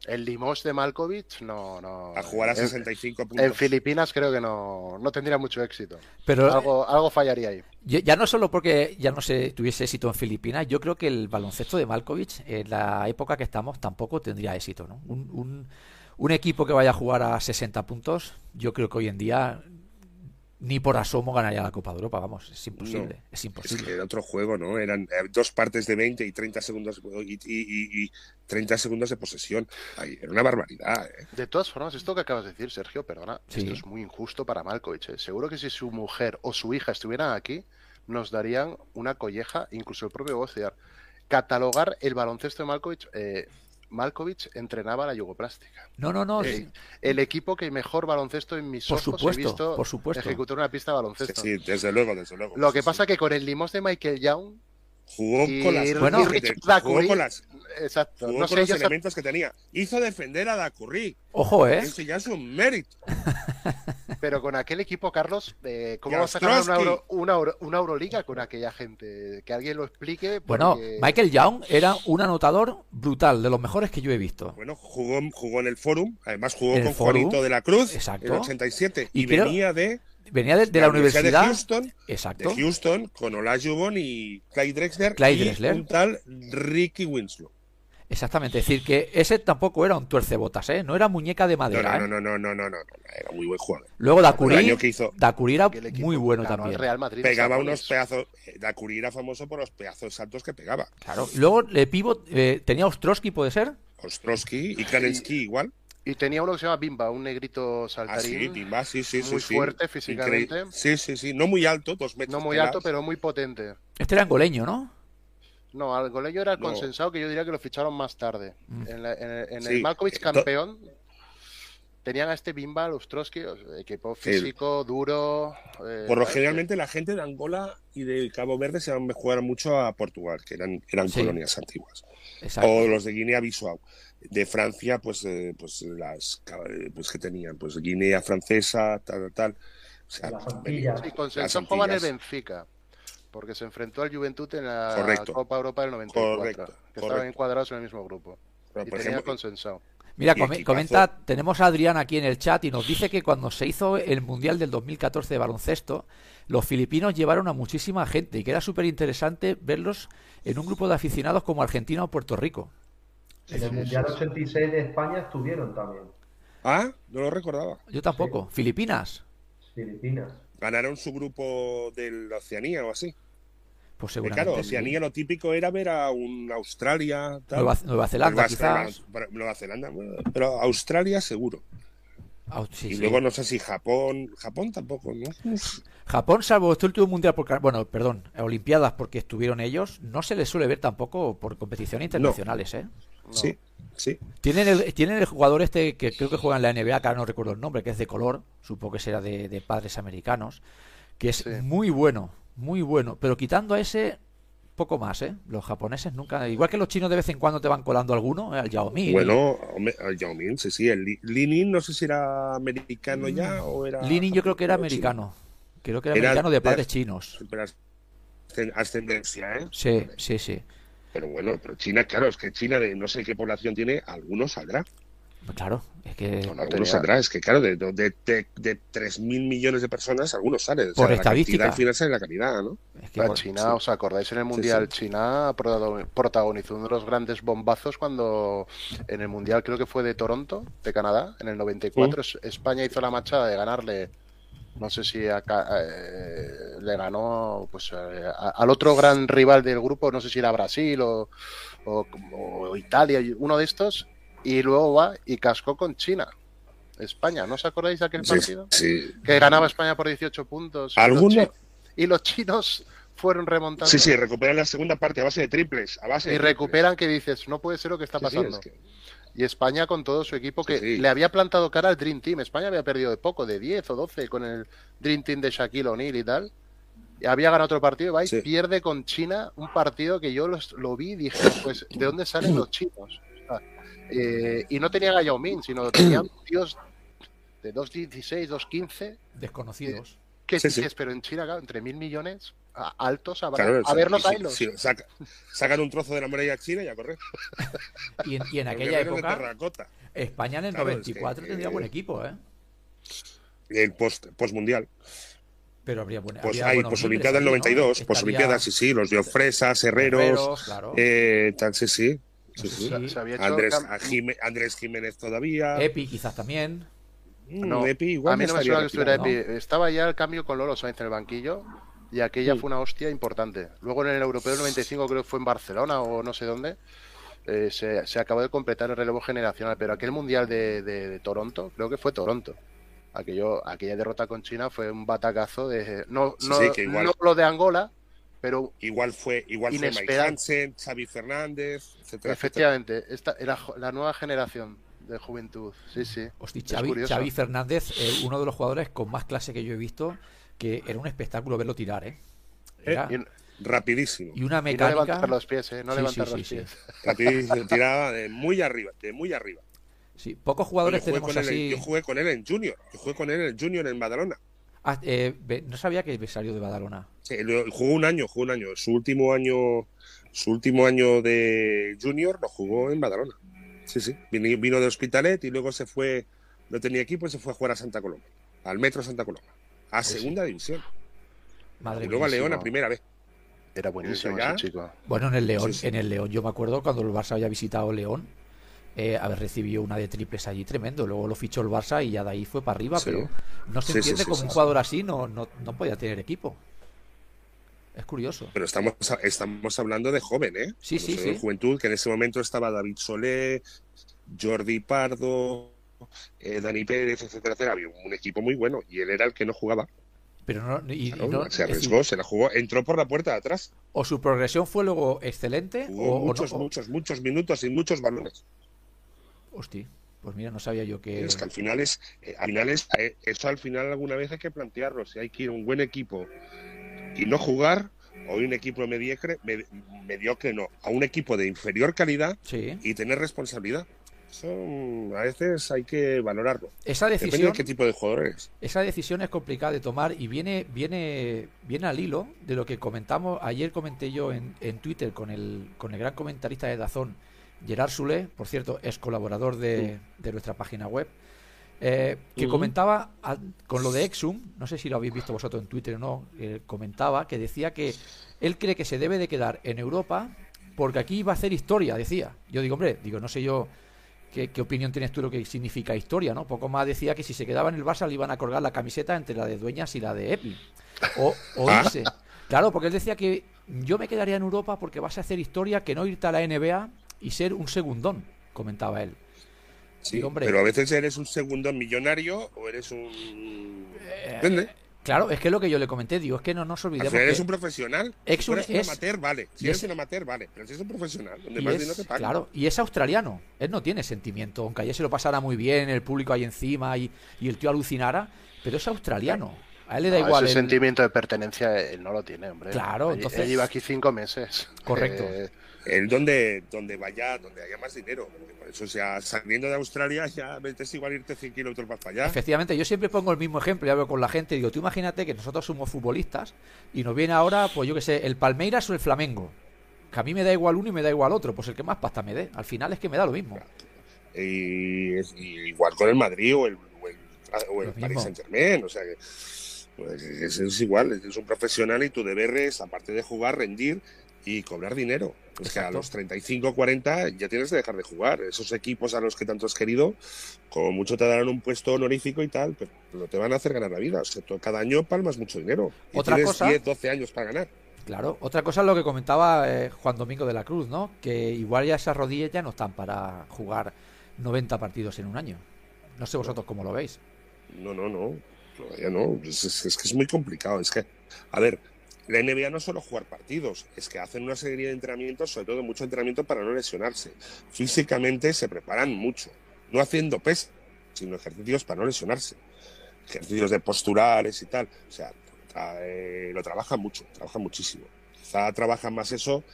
El Limos de Malkovich, no, no. A jugar a En- 65 puntos. En Filipinas creo que no, no tendría mucho éxito. Pero Algo, algo fallaría ahí. Ya ya no solo porque ya no se tuviese éxito en Filipinas, yo creo que el baloncesto de Malkovich en la época que estamos tampoco tendría éxito, ¿no? Un, un- un equipo que vaya a jugar a 60 puntos, yo creo que hoy en día ni por asomo ganaría la Copa de Europa, vamos, es imposible, es Es imposible. que era otro juego, ¿no? Eran eh, dos partes de 20 y 30 segundos y, y- y- y 30 segundos de posesión. Ay, era una barbaridad, ¿eh? De todas formas, esto que acabas de decir, Sergio, perdona, Sí. esto es muy injusto para Malkovich. ¿eh? Seguro que si su mujer o su hija estuvieran aquí, nos darían una colleja, incluso el propio Bociar. Catalogar el baloncesto de Malkovich. eh, Malkovich entrenaba la yugoplástica. No, no, no, Eh, sí, El equipo que mejor baloncesto en mis por ojos he supuesto, visto por supuesto. ejecutar una pista de Sí, baloncesto. sí, desde luego, desde luego. Lo que Sí, pasa sí. que con el limos de Michael Young, jugó y- con las Bueno, jugó con las exacto, jugó no con sé los yo elementos que tenía. Hizo defender a Dacurri. Ojo, ¿eh? Eso ya es un mérito. Pero con aquel equipo, Carlos, eh, ¿cómo Y vas a ganar una. Euro- una, Euro- una Euroliga con aquella gente? Que alguien lo explique. Bueno, Michael Young era un anotador brutal, de los mejores que yo he visto. Bueno, jugó, jugó en el Forum, además jugó el con Forum, Juanito de la Cruz exacto. en el 87 y, Y creo- venía de venía de, de la, universidad. de Houston, Exacto. de Houston, con Olajuwon y Clyde Drexler, Clyde y Drexler. un tal Ricky Winslow. Exactamente. Es decir, que ese tampoco era un tuercebotas, ¿eh? No era muñeca de No, madera, no, ¿eh? no, no, no, no, no, no, era muy buen jugador. Luego El Dacuri, año que hizo, era el equipo muy bueno también. Real Madrid. pegaba unos goles. pedazos. eh, Dacuri era famoso por los pedazos de saltos que pegaba. Claro. Luego le pivot, eh, tenía Ostrowski, ¿puede ser? Ostrowski y Kranensky igual. Y tenía uno que se llama Bimba, un negrito Ah, sí, saltarín. Bimba, sí, sí, sí. muy sí. fuerte físicamente. Sí, sí, sí. No muy alto, dos metros. no muy alto, pero muy potente. Este era angoleño, ¿no? No, al goleño era el No. consensado que yo diría que lo ficharon más tarde. Mm. En, la- en el- en Sí, el Malkovich eh, campeón tenían a este Bimba, sea, equipo físico, duro. eh, Por lo generalmente la gente de Angola y de Cabo Verde se van a jugar mucho a Portugal, que eran, eran Sí. colonias antiguas. Exacto. O los de Guinea-Bissau. De Francia, pues, eh, pues las eh, pues que tenían, pues Guinea francesa, tal, tal, tal. O sea, Las Antillas. Sí, con el Antillas. Benfica. Porque se enfrentó al Juventud en la Correcto. Copa Europa del 94. Correcto, Que estaban correcto. encuadrados en el mismo grupo. Pero, y por tenía ejemplo, consensado. Mira, comenta, tenemos a Adrián aquí en el chat y nos dice que cuando se hizo el Mundial del 2014 de baloncesto, los filipinos llevaron a muchísima gente y que era súper interesante verlos en un grupo de aficionados como Argentina o Puerto Rico. En el Mundial 86 de España estuvieron también. Ah, no lo recordaba. Yo tampoco. Filipinas, Filipinas. Ganaron su grupo de la Oceanía o así. pues Eh, seguramente. claro, sí. Oceanía lo típico era ver a un Australia, tal. Nueva, Nueva Zelanda, Nueva quizás. Zelanda, Nueva Zelanda, bueno, pero Australia seguro. Sí, y sí. luego no sé si Japón, Japón tampoco, ¿no? Japón, salvo este último mundial, por, bueno, perdón, Olimpiadas porque estuvieron ellos, no se les suele ver tampoco por competiciones internacionales, ¿eh? No. Sí, sí. Tienen el, tienen el jugador este que creo que juega en la NBA, que ahora no recuerdo el nombre, que es de color, supongo que será de, de padres americanos, que es Sí. muy bueno, muy bueno, pero quitando a ese, poco más, ¿eh? Los japoneses nunca, igual que los chinos de vez en cuando te van colando alguno, ¿eh? al Yao Ming. Bueno, hombre, el Yao Ming, sí, sí. El Li- Linin, no sé si era americano ya o era. Linin yo creo que era chino. americano, creo que era, Era americano de de- padres chinos. Pero ascen- ascendencia, ¿eh? Sí, sí, sí. Pero bueno, pero China, claro, es que China de no sé qué población tiene, algunos saldrá. Claro, es que No, no algunos tenía- saldrá. Es que, claro, de, de, de, de 3.000 millones de personas, algunos salen. O sea. La al final sale la calidad, ¿no? es que La por- China, ¿os acordáis en el Mundial? China protago- protagonizó uno de los grandes bombazos cuando en el Mundial creo que fue de Toronto, de Canadá, en el 94, es- España hizo la machada de ganarle, no sé si acá, eh, le ganó pues eh, al otro gran rival del grupo, no sé si era Brasil o, o- o Italia, uno de estos, y luego va y cascó con China. España, ¿no os acordáis de aquel partido? sí. Que ganaba España por 18 puntos. y los Alguno- Y los chinos fueron remontando. Sí, sí, recuperan la segunda parte a base de triples. A base Y recuperan que dices, no puede ser lo que está Sí, sí, pasando. es que- Y España con todo su equipo que Sí, sí. le había plantado cara al Dream Team. España había perdido de poco, de 10 o 12 con el Dream Team de Shaquille O'Neal y tal. Y había ganado otro partido y va y Sí. pierde con China un partido que yo los- lo vi y dije, pues, ¿de dónde salen los chinos? O sea, eh, y no tenían a Yao Ming, sino tenían tíos de 2.16, 2.15 desconocidos. Que Sí, dices, sí. pero en China, claro, entre mil millones a- altos, a, Claro, a verlos sí, saca- sacan un trozo de la muralla china y a correr. Y en, y en Los aquella época, terracota. España en el Claro, es 94 que, tendría eh, buen equipo, ¿eh? El post, postmundial. Pero habría buena. Pues hay posolimpiadas del libres ahí, ¿no? 92, Estaría posolimpiadas, sí, sí, los de Fresas, Herreros, Herreros, claro. eh, tal, sí, sí. No Se, se hecho Andrés, Andrés Jiménez todavía. Epi quizás también. No, Epi igual a mí no me suena que estuviera. Epi. Estaba ya el cambio con Lolo Sainz en el banquillo y aquella fue una hostia importante. Luego en el Europeo del 95, creo que fue en Barcelona o no sé dónde, eh, se, se acabó de completar el relevo generacional. Pero aquel mundial de, de- de Toronto, creo que fue Toronto. Aquello, aquella derrota con China fue un batacazo de. No, Sí, no, sí, que igual- no lo de Angola, pero Igual fue, igual fue Mike Inesperado. Hansen, Xavi Fernández, etcétera. etcétera. efectivamente, esta era la nueva generación de juventud. Sí, sí. Hostia, Xavi. Xavi Fernández, eh, uno de los jugadores con más clase que yo he visto, que era un espectáculo verlo tirar, ¿eh? Era- Y, y Rapidísimo. y una no mecánica. levantar los pies, ¿eh? No Sí, levantar sí, los sí, sí. pies. Rapidísimo. Tiraba de muy arriba, de muy arriba. Sí, pocos jugadores jugué, tenemos con él, en- así. yo jugué con él en Junior. Yo jugué con él en Junior en Badalona. Ah, eh, no sabía que salió de Badalona. Jugó un año, jugó un año. Su último año, su último año de Junior lo jugó en Badalona. Sí, sí. Vino, vino de Hospitalet y luego se fue, no tenía equipo y se fue a jugar a Santa Coloma, al Metro Santa Coloma. a segunda división. Madre y luego a. León a primera vez. Era buenísimo ese chico. Bueno, en el León, Sí, sí. en el León, yo me acuerdo cuando el Barça había visitado León, eh, haber recibido una de triples allí tremendo. Luego lo fichó el Barça y ya de ahí fue para arriba, Sí. pero no se Sí, entiende sí, cómo sí, un sí. jugador así no, no, no podía tener equipo. Es curioso. Pero estamos, estamos hablando de joven, ¿eh? Sí, sí, de sí. juventud, que en ese momento estaba David Solé, Jordi Pardo, eh, Dani Pérez, etcétera, etcétera. Había un equipo muy bueno y él era el que no jugaba. Pero no, y- y Claro, no- se decir, arriesgó, se la jugó, entró por la puerta de atrás. o su progresión fue luego excelente Jugó o, o muchos, o- muchos, muchos minutos y muchos balones. Hosti, pues mira, no sabía yo que. Es que al final es, eh, al final es, eh, eso al final alguna vez hay que plantearlo. Si hay que ir a un buen equipo y no jugar, o un equipo mediocre, me- mediocre no, a un equipo de inferior calidad Sí. y tener responsabilidad. Eso mm, a veces hay que valorarlo. Esa Depende decisión, de qué tipo de jugador eres. esa decisión es complicada de tomar y viene, viene, viene al hilo de lo que comentamos. Ayer comenté yo en, en Twitter con el, con el gran comentarista de Dazón, Gerard Sule, por cierto, es colaborador de, de nuestra página web, eh, que comentaba a- con lo de Exum, no sé si lo habéis visto vosotros en Twitter o no, eh, comentaba que decía que él cree que se debe de quedar en Europa porque aquí va a hacer historia, decía. Yo digo, hombre, digo, no sé yo qué, qué opinión tienes tú de lo que significa historia, ¿no? Poco más decía que si se quedaba en el Barça le iban a colgar la camiseta entre la de Dueñas y la de Epi. O, o Ah. irse. Claro, porque él decía que yo me quedaría en Europa porque vas a hacer historia que no irte a la NBA y ser un segundón, comentaba él. Sí, hombre, pero a veces eres un segundo millonario o eres un... Depende. Claro, es que es lo que yo le comenté, digo, es que no nos olvidemos final eres que- un profesional. Ex Si un- eres un es- amateur, vale. Si eres es- un amateur, vale. Pero si eres un profesional, donde y más es- dinero te pagan. claro, y es australiano. Él no tiene sentimiento, aunque ayer se lo pasara muy bien, el público ahí encima y, y el tío alucinara, pero es australiano. A él le da No, igual. ese el- sentimiento de pertenencia él no lo tiene, hombre. Claro, Él- entonces- Él lleva aquí cinco meses. Correcto. Eh, El donde, donde vaya, donde haya más dinero. Por eso, o sea, saliendo de Australia, ya es igual irte 100 kilómetros más para allá. Efectivamente, yo siempre pongo el mismo ejemplo y hablo con la gente. Digo, tú imagínate que nosotros somos futbolistas y nos viene ahora, pues yo que sé, el Palmeiras o el Flamengo. Que a mí me da igual uno y me da igual otro. Pues el que más pasta me dé. Al final es que me da lo mismo. Y, igual con el Madrid o el, o el, o el. Paris Saint Germain. O sea que pues, es, es igual, es un profesional y tu deber es, aparte de jugar, rendir y cobrar dinero. Es que a los 35, 40 ya tienes que dejar de jugar. Esos equipos a los que tanto has querido, como mucho te darán un puesto honorífico y tal, pero no te van a hacer ganar la vida. O sea, cada año palmas mucho dinero. Y Otra tienes cosa- 10, 12 años para ganar. Claro, otra cosa es lo que comentaba eh, Juan Domingo de la Cruz, ¿no? Que igual ya esas rodillas ya no están para jugar 90 partidos en un año. No sé vosotros cómo lo veis. No, no, no. Todavía no. Es, es- es que es muy complicado. Es que, a ver, la NBA no solo jugar partidos, es que hacen una serie de entrenamientos, sobre todo mucho entrenamiento para no lesionarse. Físicamente se preparan mucho, no haciendo pes, sino ejercicios para no lesionarse. Ejercicios de posturales y tal. O sea, lo trabajan mucho, trabajan muchísimo. Quizá trabajan más eso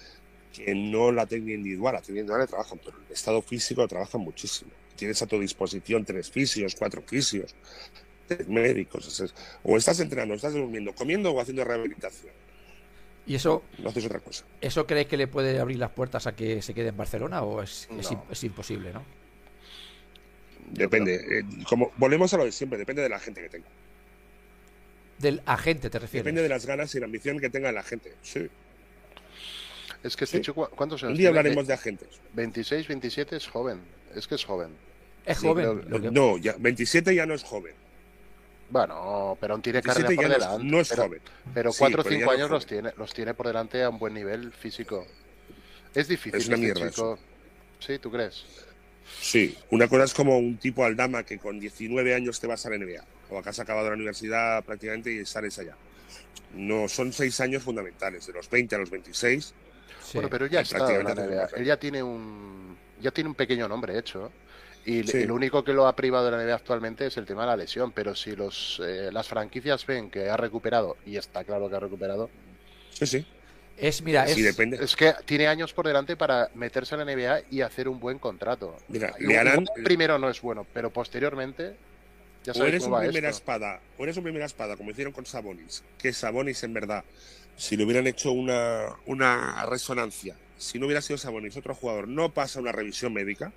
que no la técnica individual. La técnica individual la trabajan, pero el estado físico lo trabajan muchísimo. Tienes a tu disposición tres fisios, cuatro fisios, médicos. o estás entrenando, estás durmiendo, comiendo o haciendo rehabilitación. ¿Y eso, No haces otra cosa. eso crees que le puede abrir las puertas a que se quede en Barcelona o es, No. imposible, ¿no? Depende. eh, como volvemos a lo de siempre, depende de la gente que tenga. Del agente, te refieres. Depende de las ganas y la ambición que tenga la gente. Sí. Es que este Sí. chico, ¿cuántos años Un día hablaremos de agentes. 26, 27 es joven. Es que es joven. Es Sí, joven. pero- lo que- No, ya, 27 ya no es joven. Bueno, pero aún tiene carrera 27 por delante. no es pero, joven. Pero Sí, 4 o pero ya 5 no es años los tiene, los tiene por delante a un buen nivel físico. Es difícil. Es una este mierda chico. Sí, ¿tú crees? Sí, una cosa es como un tipo Aldama que con 19 años te vas a la NBA o que has acabado la universidad prácticamente y sales allá. No, son seis años fundamentales, de los 20 a los 26. sí. Bueno, pero ya está Él ya tiene un ya tiene un pequeño nombre hecho. Y Sí. lo único que lo ha privado de la NBA actualmente es el tema de la lesión. Pero si los eh, las franquicias ven que ha recuperado, y está claro que ha recuperado, Sí, sí. Es, mira, es, Sí, depende. es que tiene años por delante para meterse en la NBA y hacer un buen contrato. Mira, Y le un- harán. un primero no es bueno, pero posteriormente ya O sabes eres cómo un va primera esto. espada, o eres un primera espada, como hicieron con Sabonis. Que Sabonis, en verdad, si le hubieran hecho una, una resonancia, si no hubiera sido Sabonis, otro jugador no pasa una revisión médica.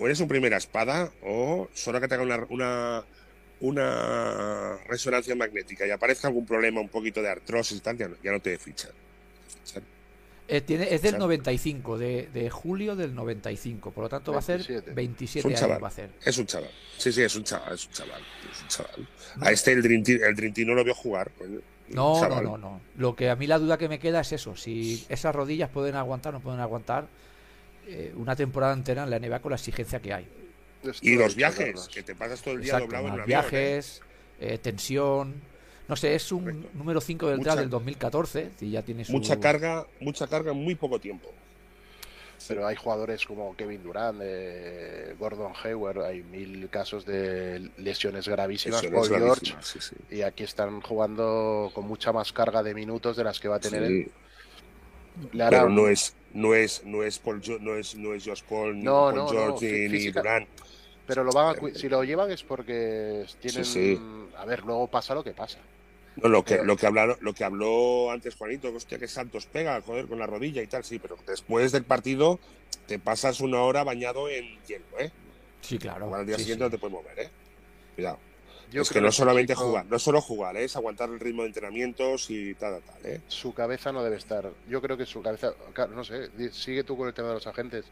O eres un primera espada, o solo que te haga una, una, una resonancia magnética y aparezca algún problema, un poquito de artrosis y tal, ya no, ya no te fichan. Eh, tiene, es del Claro. 95, de, de julio del 95. Por lo tanto, va a ser 27. 27 Es un años. chaval. Va a hacer. Es un chaval. Sí, sí, es un chaval, es un chaval. Es un chaval. A este el Team, el Dream Team no lo vio jugar. coño. No, no, no, no. Lo que a mí la duda que me queda es eso. Si esas rodillas pueden aguantar o no pueden aguantar eh, una temporada entera en la NBA con la exigencia que hay. Y los viajes, que te pasas todo el día Exacto, doblado en un avión. ¿eh? viajes, eh, tensión. No sé, es un Correcto. número 5 del Mucha- draft del 2014. Y ya tiene su... Mucha carga, mucha carga en muy poco tiempo. Pero hay jugadores como Kevin Durant, eh, Gordon Hayward, hay mil casos de lesiones gravísimas, Paul George, gravísimas, sí, sí. y aquí están jugando con mucha más carga de minutos de las que va a tener Sí, hará pero no es, no es, no es Paul, no es, no es Josh Paul, ni No, Paul no, no, George, fí- ni- ni Durant. Pero lo van a cu- si lo llevan es porque tienen. Sí, sí. A ver, luego pasa lo que pasa. No, lo que, Pero- lo que hablaron, lo que habló antes Juanito, que hostia, que Santos pega, joder, con la rodilla y tal, sí, pero después del partido te pasas una hora bañado en hielo, ¿eh? Sí, claro. Al día sí, siguiente sí. no te puedes mover, ¿eh? Cuidado. Yo es que no solamente chico, jugar, no solo jugar, ¿eh? es aguantar el ritmo de entrenamientos y tal, tal, ¿eh? Su cabeza no debe estar. Yo creo que su cabeza. claro, No sé, sigue tú con el tema de los agentes.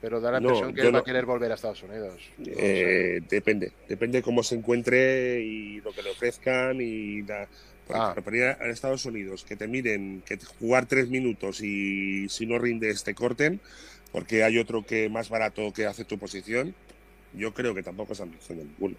Pero da la No, impresión que él va a querer volver a Estados Unidos. No sé. Eh, depende, depende cómo se encuentre y lo que le ofrezcan y la, Ah. para ir a Estados Unidos, que te miren, que jugar tres minutos y si no rindes te corten, porque hay otro que más barato que hace tu posición, yo creo que tampoco es ambición ninguno.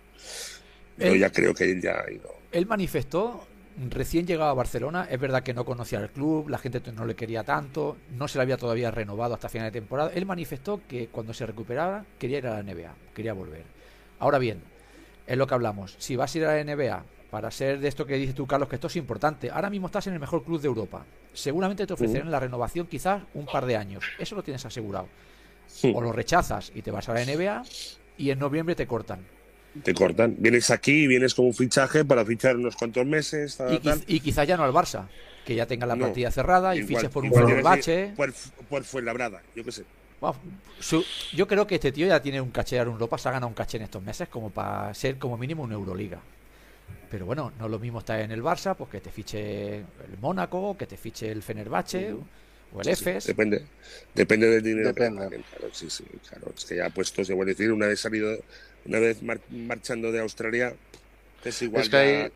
Yo Él- ya creo que él ya ha ido. Él manifestó, recién llegado a Barcelona, es verdad que no conocía el club, la gente no le quería tanto, no se le había todavía renovado hasta final de temporada. Él manifestó que cuando se recuperara quería ir a la NBA, quería volver. Ahora bien, es lo que hablamos, si vas a ir a la NBA para ser de esto que dices tú, Carlos, que esto es importante, ahora mismo estás en el mejor club de Europa. Seguramente te ofrecerán la renovación quizás un par de años, eso lo tienes asegurado. Sí. O lo rechazas y te vas a la NBA y en noviembre te cortan. Te cortan. Vienes aquí, vienes con un fichaje para fichar unos cuantos meses, tal, Y, tal. quiz- y quizás ya no al Barça, que ya tenga la No. partida cerrada y fiches por un Fenerbahce. que- Por, por Fuenlabrada, yo qué sé. Bueno, su- yo creo que este tío ya tiene un caché en Europa, se ha ganado un caché en estos meses como para ser como mínimo una Euroliga. Pero bueno, no es lo mismo estar en el Barça, pues que te fiche el Mónaco, que te fiche el Fenerbahce o el Sí, sí, Efes. Depende, depende del dinero que Depende. paguen, claro, sí, sí, claro. Es que ya puestos, se puede decir, una vez salido, una vez mar- marchando de Australia, es igual Es que ya ahí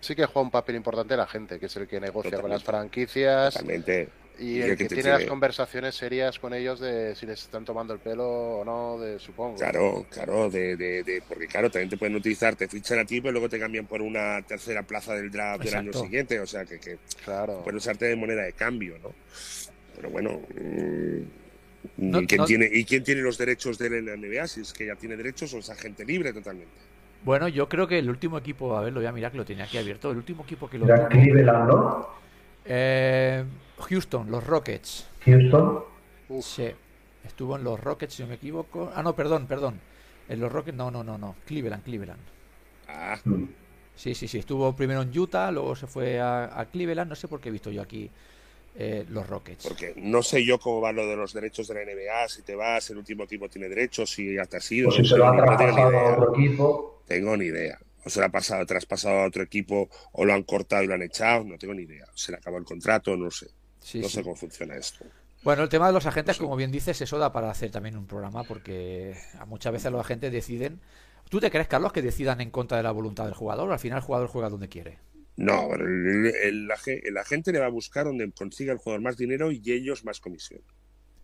sí que juega un papel importante la gente, que es el que negocia con las franquicias totalmente. y Y el el que tiene las conversaciones serias con ellos de si les están tomando el pelo o no, de supongo. Claro, claro, de, de, de- porque claro, también te pueden utilizar, te fichan a ti, pero luego te cambian por una tercera plaza del draft del año siguiente, o sea que, que Claro. pueden usarte de moneda de cambio, ¿no? Pero bueno, mm, No- ¿y, quién no- tiene, ¿y quién tiene los derechos de él en la NBA? Si es que ya tiene derechos o es agente libre totalmente. Bueno, yo creo que el último equipo, a ver, lo voy a mirar que lo tenía aquí abierto, el último equipo que lo Era Cleveland, ¿no? eh, Houston, los Rockets. Houston. Sí, estuvo en los Rockets, si no me equivoco. Ah, no, perdón, perdón. En los Rockets, no, no, no, no. Cleveland, Cleveland. Ah, Mm. Sí, sí, sí. Estuvo primero en Utah, luego se fue a, a Cleveland. No sé por qué he visto yo aquí eh, los Rockets. porque no sé yo cómo va lo de los derechos de la NBA, si te vas, el último equipo tiene derechos, si hasta has ido, O si no se lo ha no ni traspasado a otro equipo. Tengo ni idea. O se lo ha pasado, traspasado a otro equipo, o lo han cortado y lo han echado, no tengo ni idea. Se le acabó el contrato, no sé. Sí, no sí. sé cómo funciona esto. Bueno, el tema de los agentes, No sé. como bien dices, eso da para hacer también un programa porque a muchas veces los agentes deciden. ¿Tú te crees, Carlos, que decidan en contra de la voluntad del jugador? O al final el jugador juega donde quiere. No, el, el, ag- el agente le va a buscar donde consiga el jugador más dinero y ellos más comisión.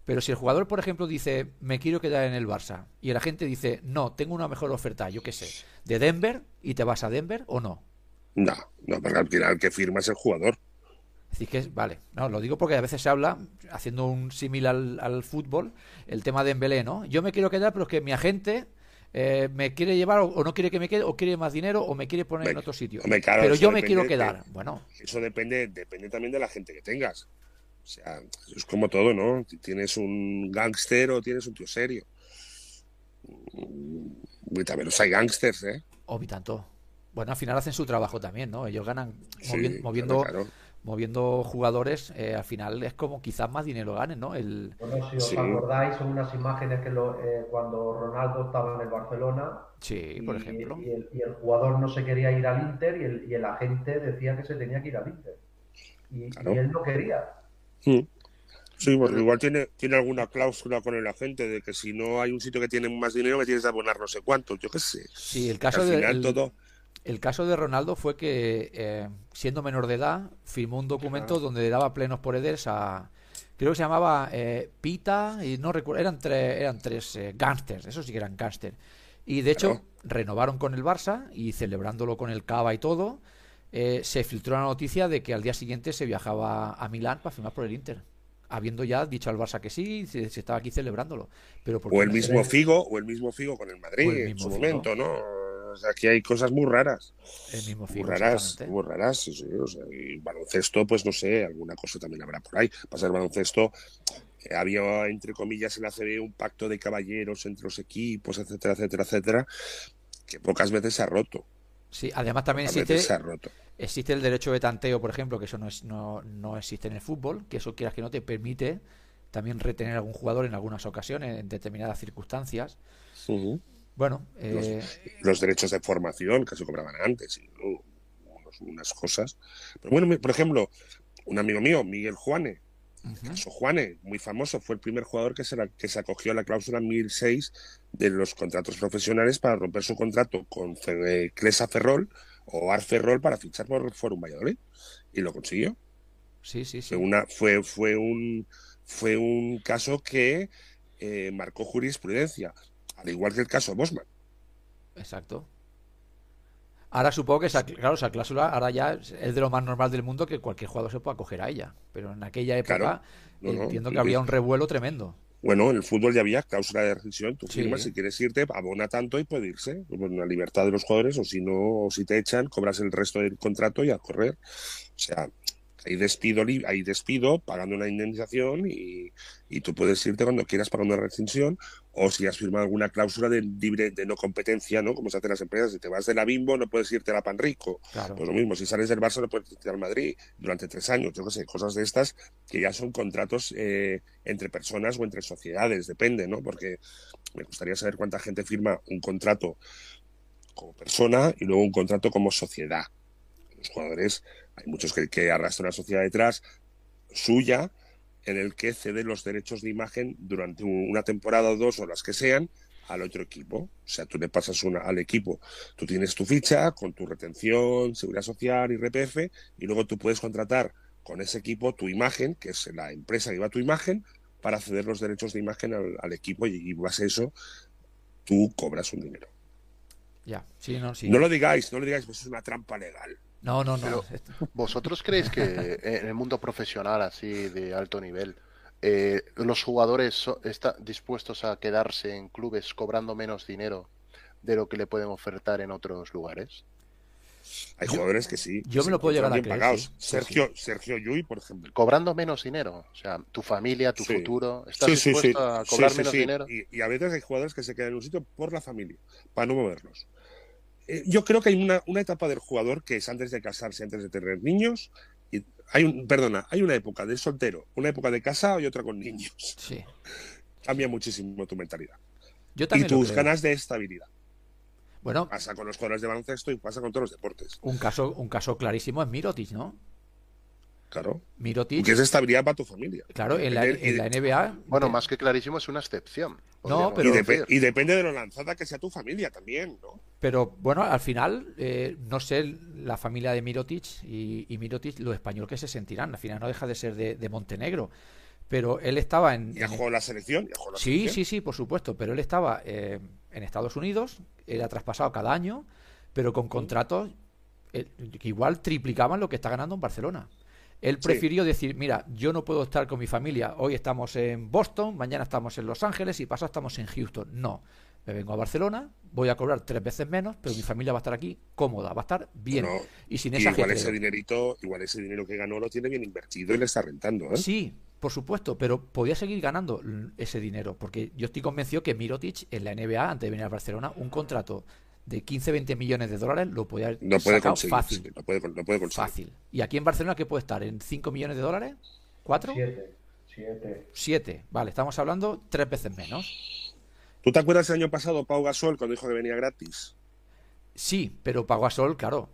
Pero si el jugador, por ejemplo, dice, me quiero quedar en el Barça, y el agente dice, no, tengo una mejor oferta, yo qué sé, de Denver, y te vas a Denver o no. No, no, porque al final el que firma es el jugador. Decir, que vale, no, lo digo porque a veces se habla, haciendo un símil al, al fútbol, el tema de Embelé, ¿no? Yo me quiero quedar, pero es que mi agente eh, me quiere llevar o, o no quiere que me quede, o quiere más dinero, o me quiere poner en otro sitio. pero yo me quiero de- quedar. Bueno, Eso depende, depende también de la gente que tengas. O sea, es como todo, ¿no? Tienes un gángster o tienes un tío serio. Mm, Y también los hay gángsters, ¿eh? o mi tanto. Bueno, al final hacen su trabajo también, ¿no? Ellos ganan Sí, movi- claro, moviendo claro. Moviendo jugadores, eh, al final es como quizás más dinero ganen, ¿no? El... Bueno, si os acordáis, son unas imágenes que lo, eh, cuando Ronaldo estaba en el Barcelona. Sí, por ejemplo. Y el, jugador no se quería ir al Inter y el, y el agente decía que se tenía que ir al Inter. Y, él no quería. Sí. Sí, porque igual tiene, tiene alguna cláusula con el agente de que si no hay un sitio que tiene más dinero me tienes que abonar no sé cuánto, yo qué sé. Sí, el caso de todo... el caso de Ronaldo fue que eh, siendo menor de edad firmó un documento donde daba plenos poderes a creo que se llamaba eh, Pita y no recuerdo eran tres eran tres eh, gángsters, eso sí que eran gángsters. Y de hecho renovaron con el Barça y celebrándolo con el Cava y todo, se filtró la noticia de que al día siguiente se viajaba a Milán para firmar por el Inter habiendo ya dicho al Barça que sí, se, estaba aquí celebrándolo. Pero o el mismo Figo, o el mismo Figo con el Madrid en su momento, ¿no? O sea, aquí hay cosas muy raras. El mismo Figo, muy raras, muy raras, sí, sí, o sea, y baloncesto, pues no sé, alguna cosa también habrá por ahí. Para el baloncesto, eh, había, entre comillas, en la CB un pacto de caballeros entre los equipos, etcétera, etcétera, etcétera, que pocas veces se ha roto. Sí, además también existe, existe el derecho de tanteo, por ejemplo, que eso no, es, no, no existe en el fútbol, que eso quieras que no te permite también retener a algún jugador en algunas ocasiones, en determinadas circunstancias. Bueno, eh, los, derechos de formación que se cobraban antes, y, unas cosas. Pero bueno, por ejemplo, un amigo mío, Miguel Juane, Caso Juane, muy famoso, fue el primer jugador que se, que se acogió a la cláusula 1006 de los contratos profesionales para romper su contrato con Clesa Ferrol o Ar Ferrol para fichar por Forum Valladolid. Y lo consiguió. Sí, sí, sí. Fue, una, fue, fue, un, fue un caso que eh, marcó jurisprudencia, al igual que el caso Bosman. Exacto. Ahora supongo que esa, claro, esa cláusula ahora ya es de lo más normal del mundo que cualquier jugador se pueda acoger a ella. Pero en aquella época entiendo que había un revuelo tremendo. Bueno, en el fútbol ya había cláusula de rescisión. Tú firmas, si quieres irte, abona tanto y puede irse. Con la libertad de los jugadores, o si no, o si te echan, cobras el resto del contrato y a correr. O sea, hay despido, hay despido pagando una indemnización y, tú puedes irte cuando quieras pagando una rescisión o si has firmado alguna cláusula de libre de no competencia, ¿no? Como se hace en las empresas, si te vas de la Bimbo no puedes irte a la Panrico. Pues lo mismo, si sales del Barça no puedes irte al Madrid durante tres años, yo qué sé, cosas de estas que ya son contratos eh, entre personas o entre sociedades, depende, ¿no? Porque me gustaría saber cuánta gente firma un contrato como persona y luego un contrato como sociedad. Los jugadores hay muchos que, arrastran una sociedad detrás suya en el que cede los derechos de imagen durante una temporada o dos o las que sean al otro equipo. O sea, tú le pasas una, al equipo, tú tienes tu ficha con tu retención, seguridad social y RPF, y luego tú puedes contratar con ese equipo tu imagen, que es la empresa que lleva tu imagen, para ceder los derechos de imagen al, equipo y, y base a eso tú cobras un dinero. Ya, sí, no, sí. No lo digáis, no lo digáis, pues es una trampa legal. No, no, no. ¿Vosotros creéis que en el mundo profesional así de alto nivel eh, los jugadores están dispuestos a quedarse en clubes cobrando menos dinero de lo que le pueden ofertar en otros lugares? Hay jugadores que sí. Yo me lo puedo llegar a creer. Sergio, Sergio Yui, por ejemplo. Cobrando menos dinero. O sea, tu familia, tu futuro. ¿Estás dispuesto a cobrar menos dinero? Y, y, a veces hay jugadores que se quedan en un sitio por la familia, para no moverlos. Eh, yo creo que hay una, una, etapa del jugador que es antes de casarse, antes de tener niños. Y hay un, perdona, hay una época de soltero, una época de casado y otra con niños. Sí. Cambia muchísimo tu mentalidad. Yo también y tus ganas de estabilidad. Bueno, pasa con los jugadores de baloncesto y pasa con todos los deportes. Un caso, un caso clarísimo es Mirotic, ¿no? Claro. Mirotic. Que es estabilidad para tu familia. Claro, en la, NBA. Bueno, más que clarísimo, es una excepción. No, pero. Y, depende de lo lanzada que sea tu familia también, ¿no? Pero bueno, al final, eh, no sé la familia de Mirotic y, y, Mirotic, lo español que se sentirán. Al final no deja de ser de, Montenegro. Pero él estaba en. ¿Y la selección? sí, sí, sí, por supuesto. Pero él estaba eh, en Estados Unidos, era traspasado cada año, pero con contratos eh, que igual triplicaban lo que está ganando en Barcelona. Él prefirió decir, mira, yo no puedo estar con mi familia, hoy estamos en Boston, mañana estamos en Los Ángeles y pasado estamos en Houston. No, me vengo a Barcelona, voy a cobrar tres veces menos, pero mi familia va a estar aquí cómoda, va a estar bien. y sin esa igual ese dinerito, igual ese dinero que ganó lo tiene bien invertido y le está rentando. ¿eh? Sí, por supuesto, pero podía seguir ganando ese dinero, porque yo estoy convencido que Mirotic en la NBA, antes de venir a Barcelona, un contrato de 15-20 millones de dólares lo puede haber No puede sacado conseguir. fácil. sí, no puede, no puede conseguir. Fácil. ¿Y aquí en Barcelona qué puede estar? ¿En 5 millones de dólares? ¿4? Siete. Siete. 7. Vale, estamos hablando tres veces menos. ¿Tú te acuerdas el año pasado Pau Gasol cuando dijo que venía gratis? Sí, pero Pago a Sol, claro.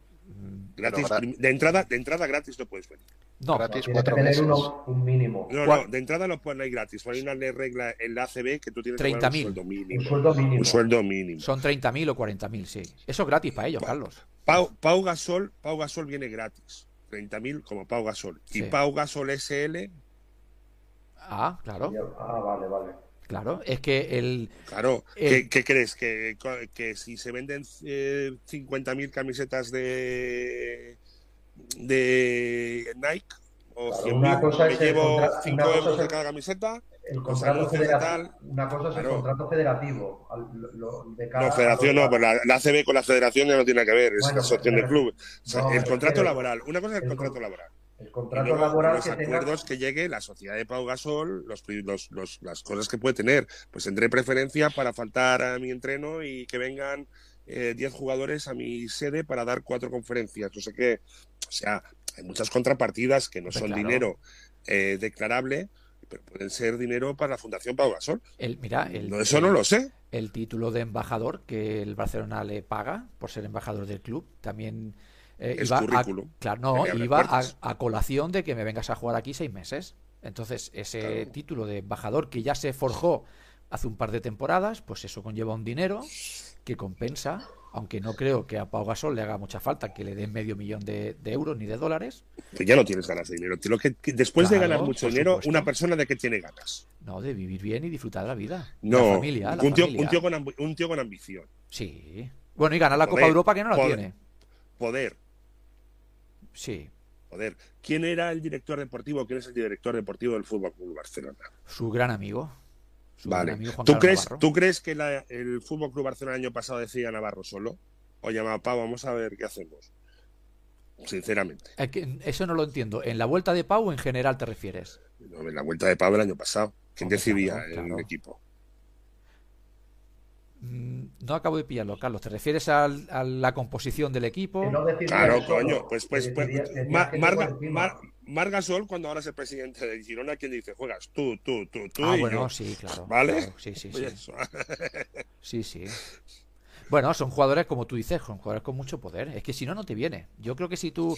Gratis, de entrada, de entrada gratis no puedes venir. No, Gratis que cuatro tener meses. uno, un mínimo. No, no, de entrada no, puede- no hay gratis. Hay una ley regla en la ACB que tú tienes que 30.000. pagar un sueldo mínimo. Un sueldo mínimo. Un sueldo mínimo. son 30.000 o 40.000, sí. Eso es gratis para ellos. Carlos. Pau, Pau Gasol, Pau Gasol viene gratis. 30.000 como Pau Gasol. Sí. Y Pau Gasol SL, Ah, claro, Ah, vale, vale. Claro. Es que el... claro. ¿Qué, qué crees? ¿Que, que si se venden eh, 50.000 camisetas de, de Nike o Claro, 100.000, una cosa me es el llevo contra- 5 una cosa euros de cada camiseta? El Pues contrato tal. Una cosa es el contrato federativo. lo- lo- de cada- No, federación no, pero la, la ACB con la federación ya no tiene nada que ver, es Bueno, la asociación de pero- clubes. O sea, no, el contrato laboral, una cosa es el el contrato con- laboral. El contrato luego, laboral los que tenga. acuerdos que llegue la sociedad de Pau Gasol, los, los- los- las cosas que puede tener. Pues tendré preferencia para faltar a mi entreno y que vengan eh, 10 jugadores a mi sede para dar cuatro conferencias, no sé qué. O sea, hay muchas contrapartidas que no son claro. dinero eh, declarable, pero pueden ser dinero para la Fundación Pau Gasol. el mira, el, No, eso el- no lo sé. el título de embajador que el Barcelona le paga por ser embajador del club también eh, Es iba a, claro, no, Que iba a, colación de que me vengas a jugar aquí seis meses. Entonces, ese Claro. título de embajador que ya se forjó hace un par de temporadas, pues eso conlleva un dinero que compensa, aunque no creo que a Pau Gasol le haga mucha falta que le den medio millón de, de euros ni de dólares. Que ya no tienes ganas de dinero. Lo que, que después de ganar mucho dinero, supuesto. una persona de qué tiene ganas. No, de vivir bien y disfrutar de la vida. No, la familia, la un, tío, familia. un, tío con, ambi- un tío con ambición. Sí. Bueno, y ganar la Copa Poder, Europa que no la poder. tiene. Poder, Sí. poder. ¿Quién era el director deportivo? ¿Quién es el director deportivo del Fútbol Club Barcelona? Su gran amigo. Su gran Vale. amigo Juan ¿Tú crees. ¿Tú crees que la- el Fútbol Club Barcelona el año pasado decía Navarro solo? O llamaba Pau, vamos a ver qué hacemos. Sinceramente. Eso no lo entiendo. ¿En la vuelta de Pau en general te refieres? No, En la vuelta de Pau el año pasado. ¿Quién decidía claro, el claro. equipo? Mm, No acabo de pillarlo, Carlos. ¿Te refieres al- a la composición del equipo? No Claro, coño. Pues, pues, pues Marga, Margasol, cuando ahora es el presidente de Girona, quien dice, juegas tú, tú, tú, tú ah, y bueno, yo. sí, claro. ¿Vale? claro, Sí, sí, sí. Sí, sí. Bueno, son jugadores, como tú dices, son jugadores con mucho poder. Es que si no, no te viene. Yo creo que si tú.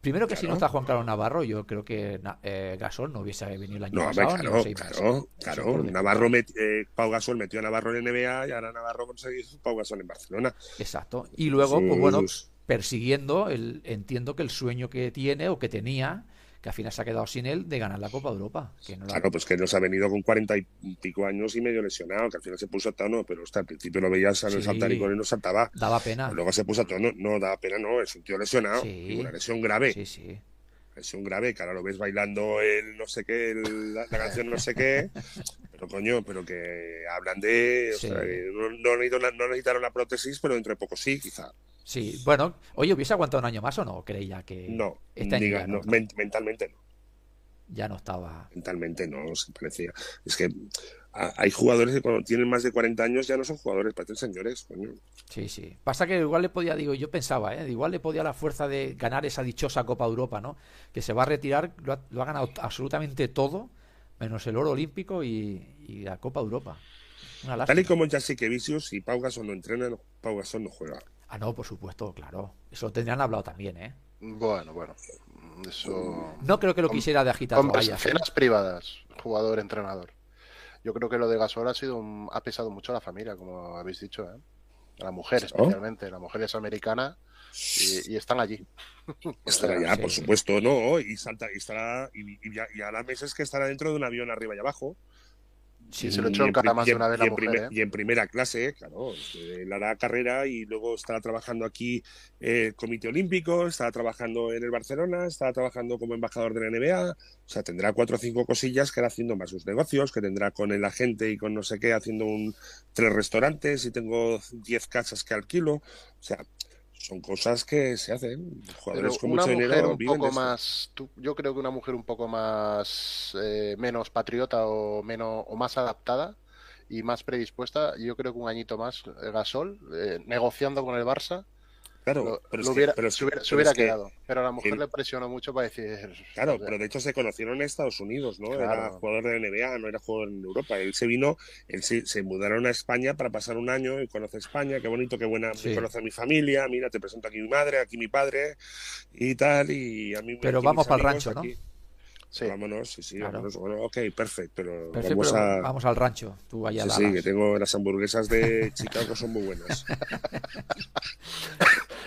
Primero que si no está Juan Carlos Navarro, yo creo que eh, Gasol no hubiese venido el año No, pasado claro, claro. Navarro eh, Pau Gasol metió a Navarro en NBA y ahora Navarro conseguió Pau Gasol en Barcelona. Exacto. Y luego, pues bueno, persiguiendo, el, entiendo que el sueño que tiene o que tenía, que al final se ha quedado sin él, de ganar la Copa de Europa. Que no la- Claro, pues que nos ha venido con cuarenta y pico años y medio lesionado, que al final se puso a tono, pero hasta al principio lo veías el Sí. saltaricón y no saltaba. Daba pena. Luego se puso a tono, no da pena, no, es un tío lesionado, Sí. una lesión grave. Sí, sí. lesión grave, que ahora lo ves bailando el no sé qué, el- la, la canción no sé qué, pero coño, pero que hablan de, o sea, no, no necesitaron la- no necesitaron la prótesis, pero dentro de poco sí, quizá. Sí, bueno, oye, ¿hubiese aguantado un año más o no? Creía que No, este diga, no, no, mentalmente no, ya no estaba. mentalmente no, se parecía. Es que hay jugadores que cuando tienen más de 40 años ya no son jugadores, parecen señores, coño. Sí, sí. Pasa que igual le podía, digo, yo pensaba, ¿eh? Igual le podía la fuerza de ganar esa dichosa Copa de Europa, ¿no? Que se va a retirar, lo ha, lo ha ganado absolutamente todo, menos el oro olímpico y, y la Copa Europa. Una Tal y como Jessica Vicius y Pau Gasol no entrenan, Pau Gasol no juega. Ah, no, por supuesto, claro. Eso tendrían hablado también, ¿eh? Bueno, bueno. Eso. No creo que lo quisiera de agitar ¿eh? Conversaciones privadas, jugador-entrenador. Yo creo que lo de Gasol ha sido un- ha pesado mucho a la familia, como habéis dicho, ¿eh? A la mujer especialmente. La mujer es americana y, y están allí. Estará ya, sí. por supuesto, no, y salta, y estará, y, y, ya- y meses que estará dentro de un avión arriba y abajo. Sí, se lo Y echó en en cara más y de una vez y la en mujer, primer- ¿eh? Y en primera clase, claro. Él hará carrera y luego estará trabajando aquí eh, el Comité Olímpico, estará trabajando en el Barcelona, estará trabajando como embajador de la NBA. O sea, tendrá cuatro o cinco cosillas que hará haciendo más sus negocios, que tendrá con el agente y con no sé qué, haciendo un tres restaurantes y tengo diez casas que alquilo. O sea, son cosas que se hacen. Pero Jugadores con una mucho mujer dinero un poco más, tú- yo creo que una mujer un poco más eh, menos patriota o menos o más adaptada y más predispuesta. Yo creo que un añito más eh, Gasol, eh, negociando con el Barça, Claro, lo- pero lo es que- hubiera- pero es se hubiera, se pero hubiera es que- quedado. Pero a la mujer el- le presionó mucho para decir. Claro, o sea, pero de hecho se conocieron en Estados Unidos, ¿no? Era jugador de NBA, no era jugador en Europa. Él se vino, él se, se mudaron a España para pasar un año y conoce España, qué bonito, qué buena, Sí. conoce a mi familia, mira, te presento aquí mi madre, aquí mi padre y tal, y a mí Pero aquí vamos pa'l amigos, rancho, ¿no? Sí. Vámonos, sí, sí, Claro. vámonos. Bueno, ok, perfecto, pero vamos pero a... vamos al rancho. Tú allá Sí, a sí, que tengo las hamburguesas de Chicago son muy buenas.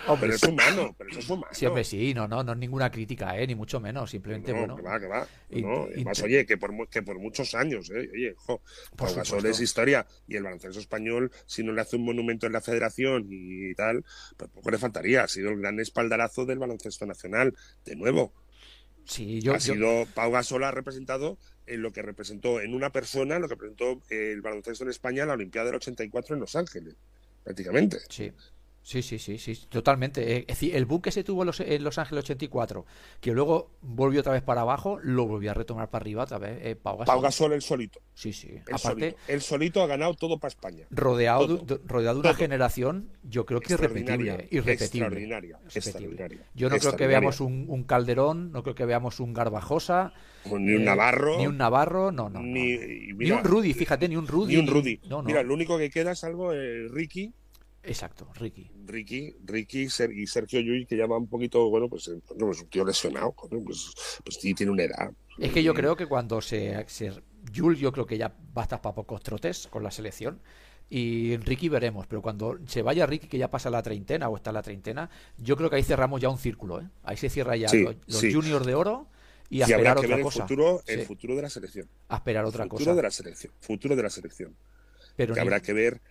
Hombre, Pero es humano, pero eso es humano. Sí, hombre, sí, no, no, no es ninguna crítica, ¿eh? ni mucho menos, simplemente, No, bueno, que va, que va. y- oye, que por, que por muchos años, ¿eh? oye, jo, Por Pau es historia y el baloncesto español, si no le hace un monumento en la federación y tal, pues poco le faltaría. Ha sido el gran espaldarazo del baloncesto nacional. De nuevo, sí, yo, ha yo- sido Pau Gasol ha representado en lo que representó en una persona, lo que representó el baloncesto en España en la Olimpiada del 84 en Los Ángeles, prácticamente. sí, sí, sí, sí, sí, totalmente. Eh, Es decir, el boom que se tuvo en Los, en Los Ángeles 84, que luego volvió otra vez para abajo, lo volvió a retomar para arriba otra vez, eh, Pau Gasol. Pau Gasol el solito. Sí, sí. El Aparte, solito. El solito ha ganado todo para España. rodeado, de, Todo. de- rodeado de una Todo. generación, yo creo que irrepetible. Irrepetible. extraordinaria, Irrepetible. extraordinaria, Yo no creo que veamos un, un Calderón, no creo que veamos un Garbajosa, Ni un eh, Navarro. ni un Navarro, no, no. ni, y mira, ni un Rudy, fíjate, ni un Rudy. Ni un Rudy. No, no. Mira, lo único que queda es algo eh, Ricky, Exacto, Ricky. Ricky, Ricky y Sergio Llull, que ya va un poquito, bueno, pues, eh, bueno, pues un tío lesionado, pues, pues sí, tiene una edad. Es que yo creo que cuando se, se yo creo que ya va a estar para pocos trotes con la selección. Y Ricky veremos, pero cuando se vaya Ricky, que ya pasa la treintena o está la treintena, yo creo que ahí cerramos ya un círculo, ¿eh? Ahí se cierra ya Sí, los, los sí. juniors de oro y habrá esperar que otra ver el cosa. futuro, el futuro de la selección. a esperar otra futuro cosa. de la selección. Futuro de la selección. Pero Que ni- habrá que ver.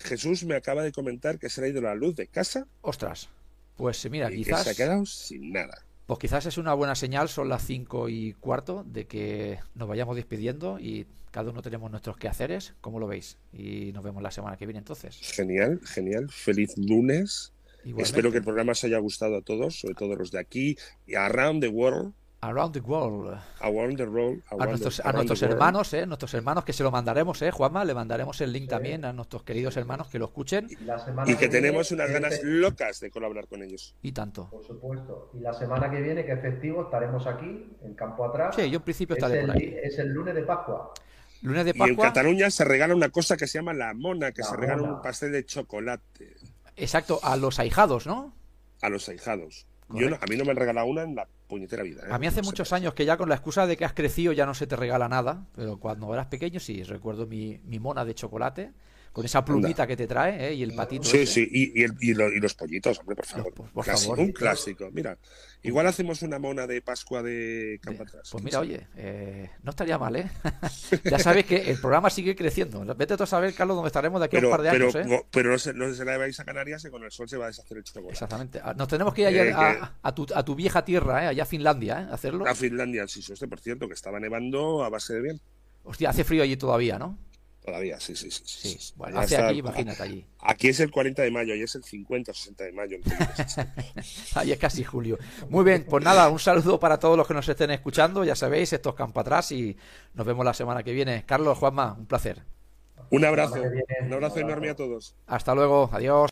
Jesús me acaba de comentar que se le ha ido la luz de casa ostras, pues mira, y que quizás se ha quedado sin nada. Pues quizás es una buena señal, son las cinco y cuarto, de que nos vayamos despidiendo y cada uno tenemos nuestros quehaceres, ¿cómo lo veis? Y nos vemos la semana que viene entonces. Genial, genial. Feliz lunes. Igualmente. Espero que el programa os haya gustado a todos, sobre todo los de aquí y around the world. Around the World. Around the world. A nuestros, a hermanos, ¿eh? Nuestros hermanos que se lo mandaremos, ¿eh? Juanma, le mandaremos el link también a nuestros queridos hermanos que lo escuchen. Y que viene, tenemos unas ganas es- locas de colaborar con ellos. Y tanto. Por supuesto. Y la semana que viene, que es festivo, estaremos aquí, en campo atrás. Sí, yo en principio es, estaré el, por ahí. es el lunes de Pascua. Lunes de Y en Pascua. Cataluña se regala una cosa que se llama la mona, que La se regala un pastel de chocolate Exacto, a los ahijados, ¿no? a los ahijados. Yo no- a mí no me han regalado una en la puñetera vida. ¿eh? A mí hace No muchos años que ya con la excusa de que has crecido ya no se te regala nada, pero cuando eras pequeño sí, recuerdo mi, mi mona de chocolate, con esa plumita que te trae ¿eh? y el patito. Sí, ese. sí, y, y el- y lo- y los pollitos, hombre, por favor. Por Clásico, favor. Un clásico. Mira, igual hacemos una mona de Pascua de Campo Atrás. Pues ¿quién mira, oye, eh, no estaría mal, ¿eh? ya sabes que el programa sigue creciendo. Vete tú a saber, Carlos, dónde estaremos de aquí a un par de pero, años, ¿eh? no, pero no se, no se la vais a Canarias y con el sol se va a deshacer el chocolate. Exactamente. Ah, Nos tenemos que ir allá Eh, a, a tu, a tu vieja tierra, ¿eh? allá a Finlandia, ¿eh? a hacerlo. A Finlandia, sí, este, por cierto, que estaba nevando a base de bien. Hostia, hace frío allí todavía, ¿no? Todavía, sí, sí, sí. Sí, sí. bueno, hace está. aquí, imagínate allí. Aquí es el 40 de mayo, allí es el 50 o 60 de mayo. Ahí es casi julio. Muy bien, pues nada, un saludo para todos los que nos estén escuchando. Ya sabéis, estos campo atrás y nos vemos la semana que viene. Carlos, Juanma, un placer. Un abrazo, un abrazo enorme a todos. Hasta luego, adiós.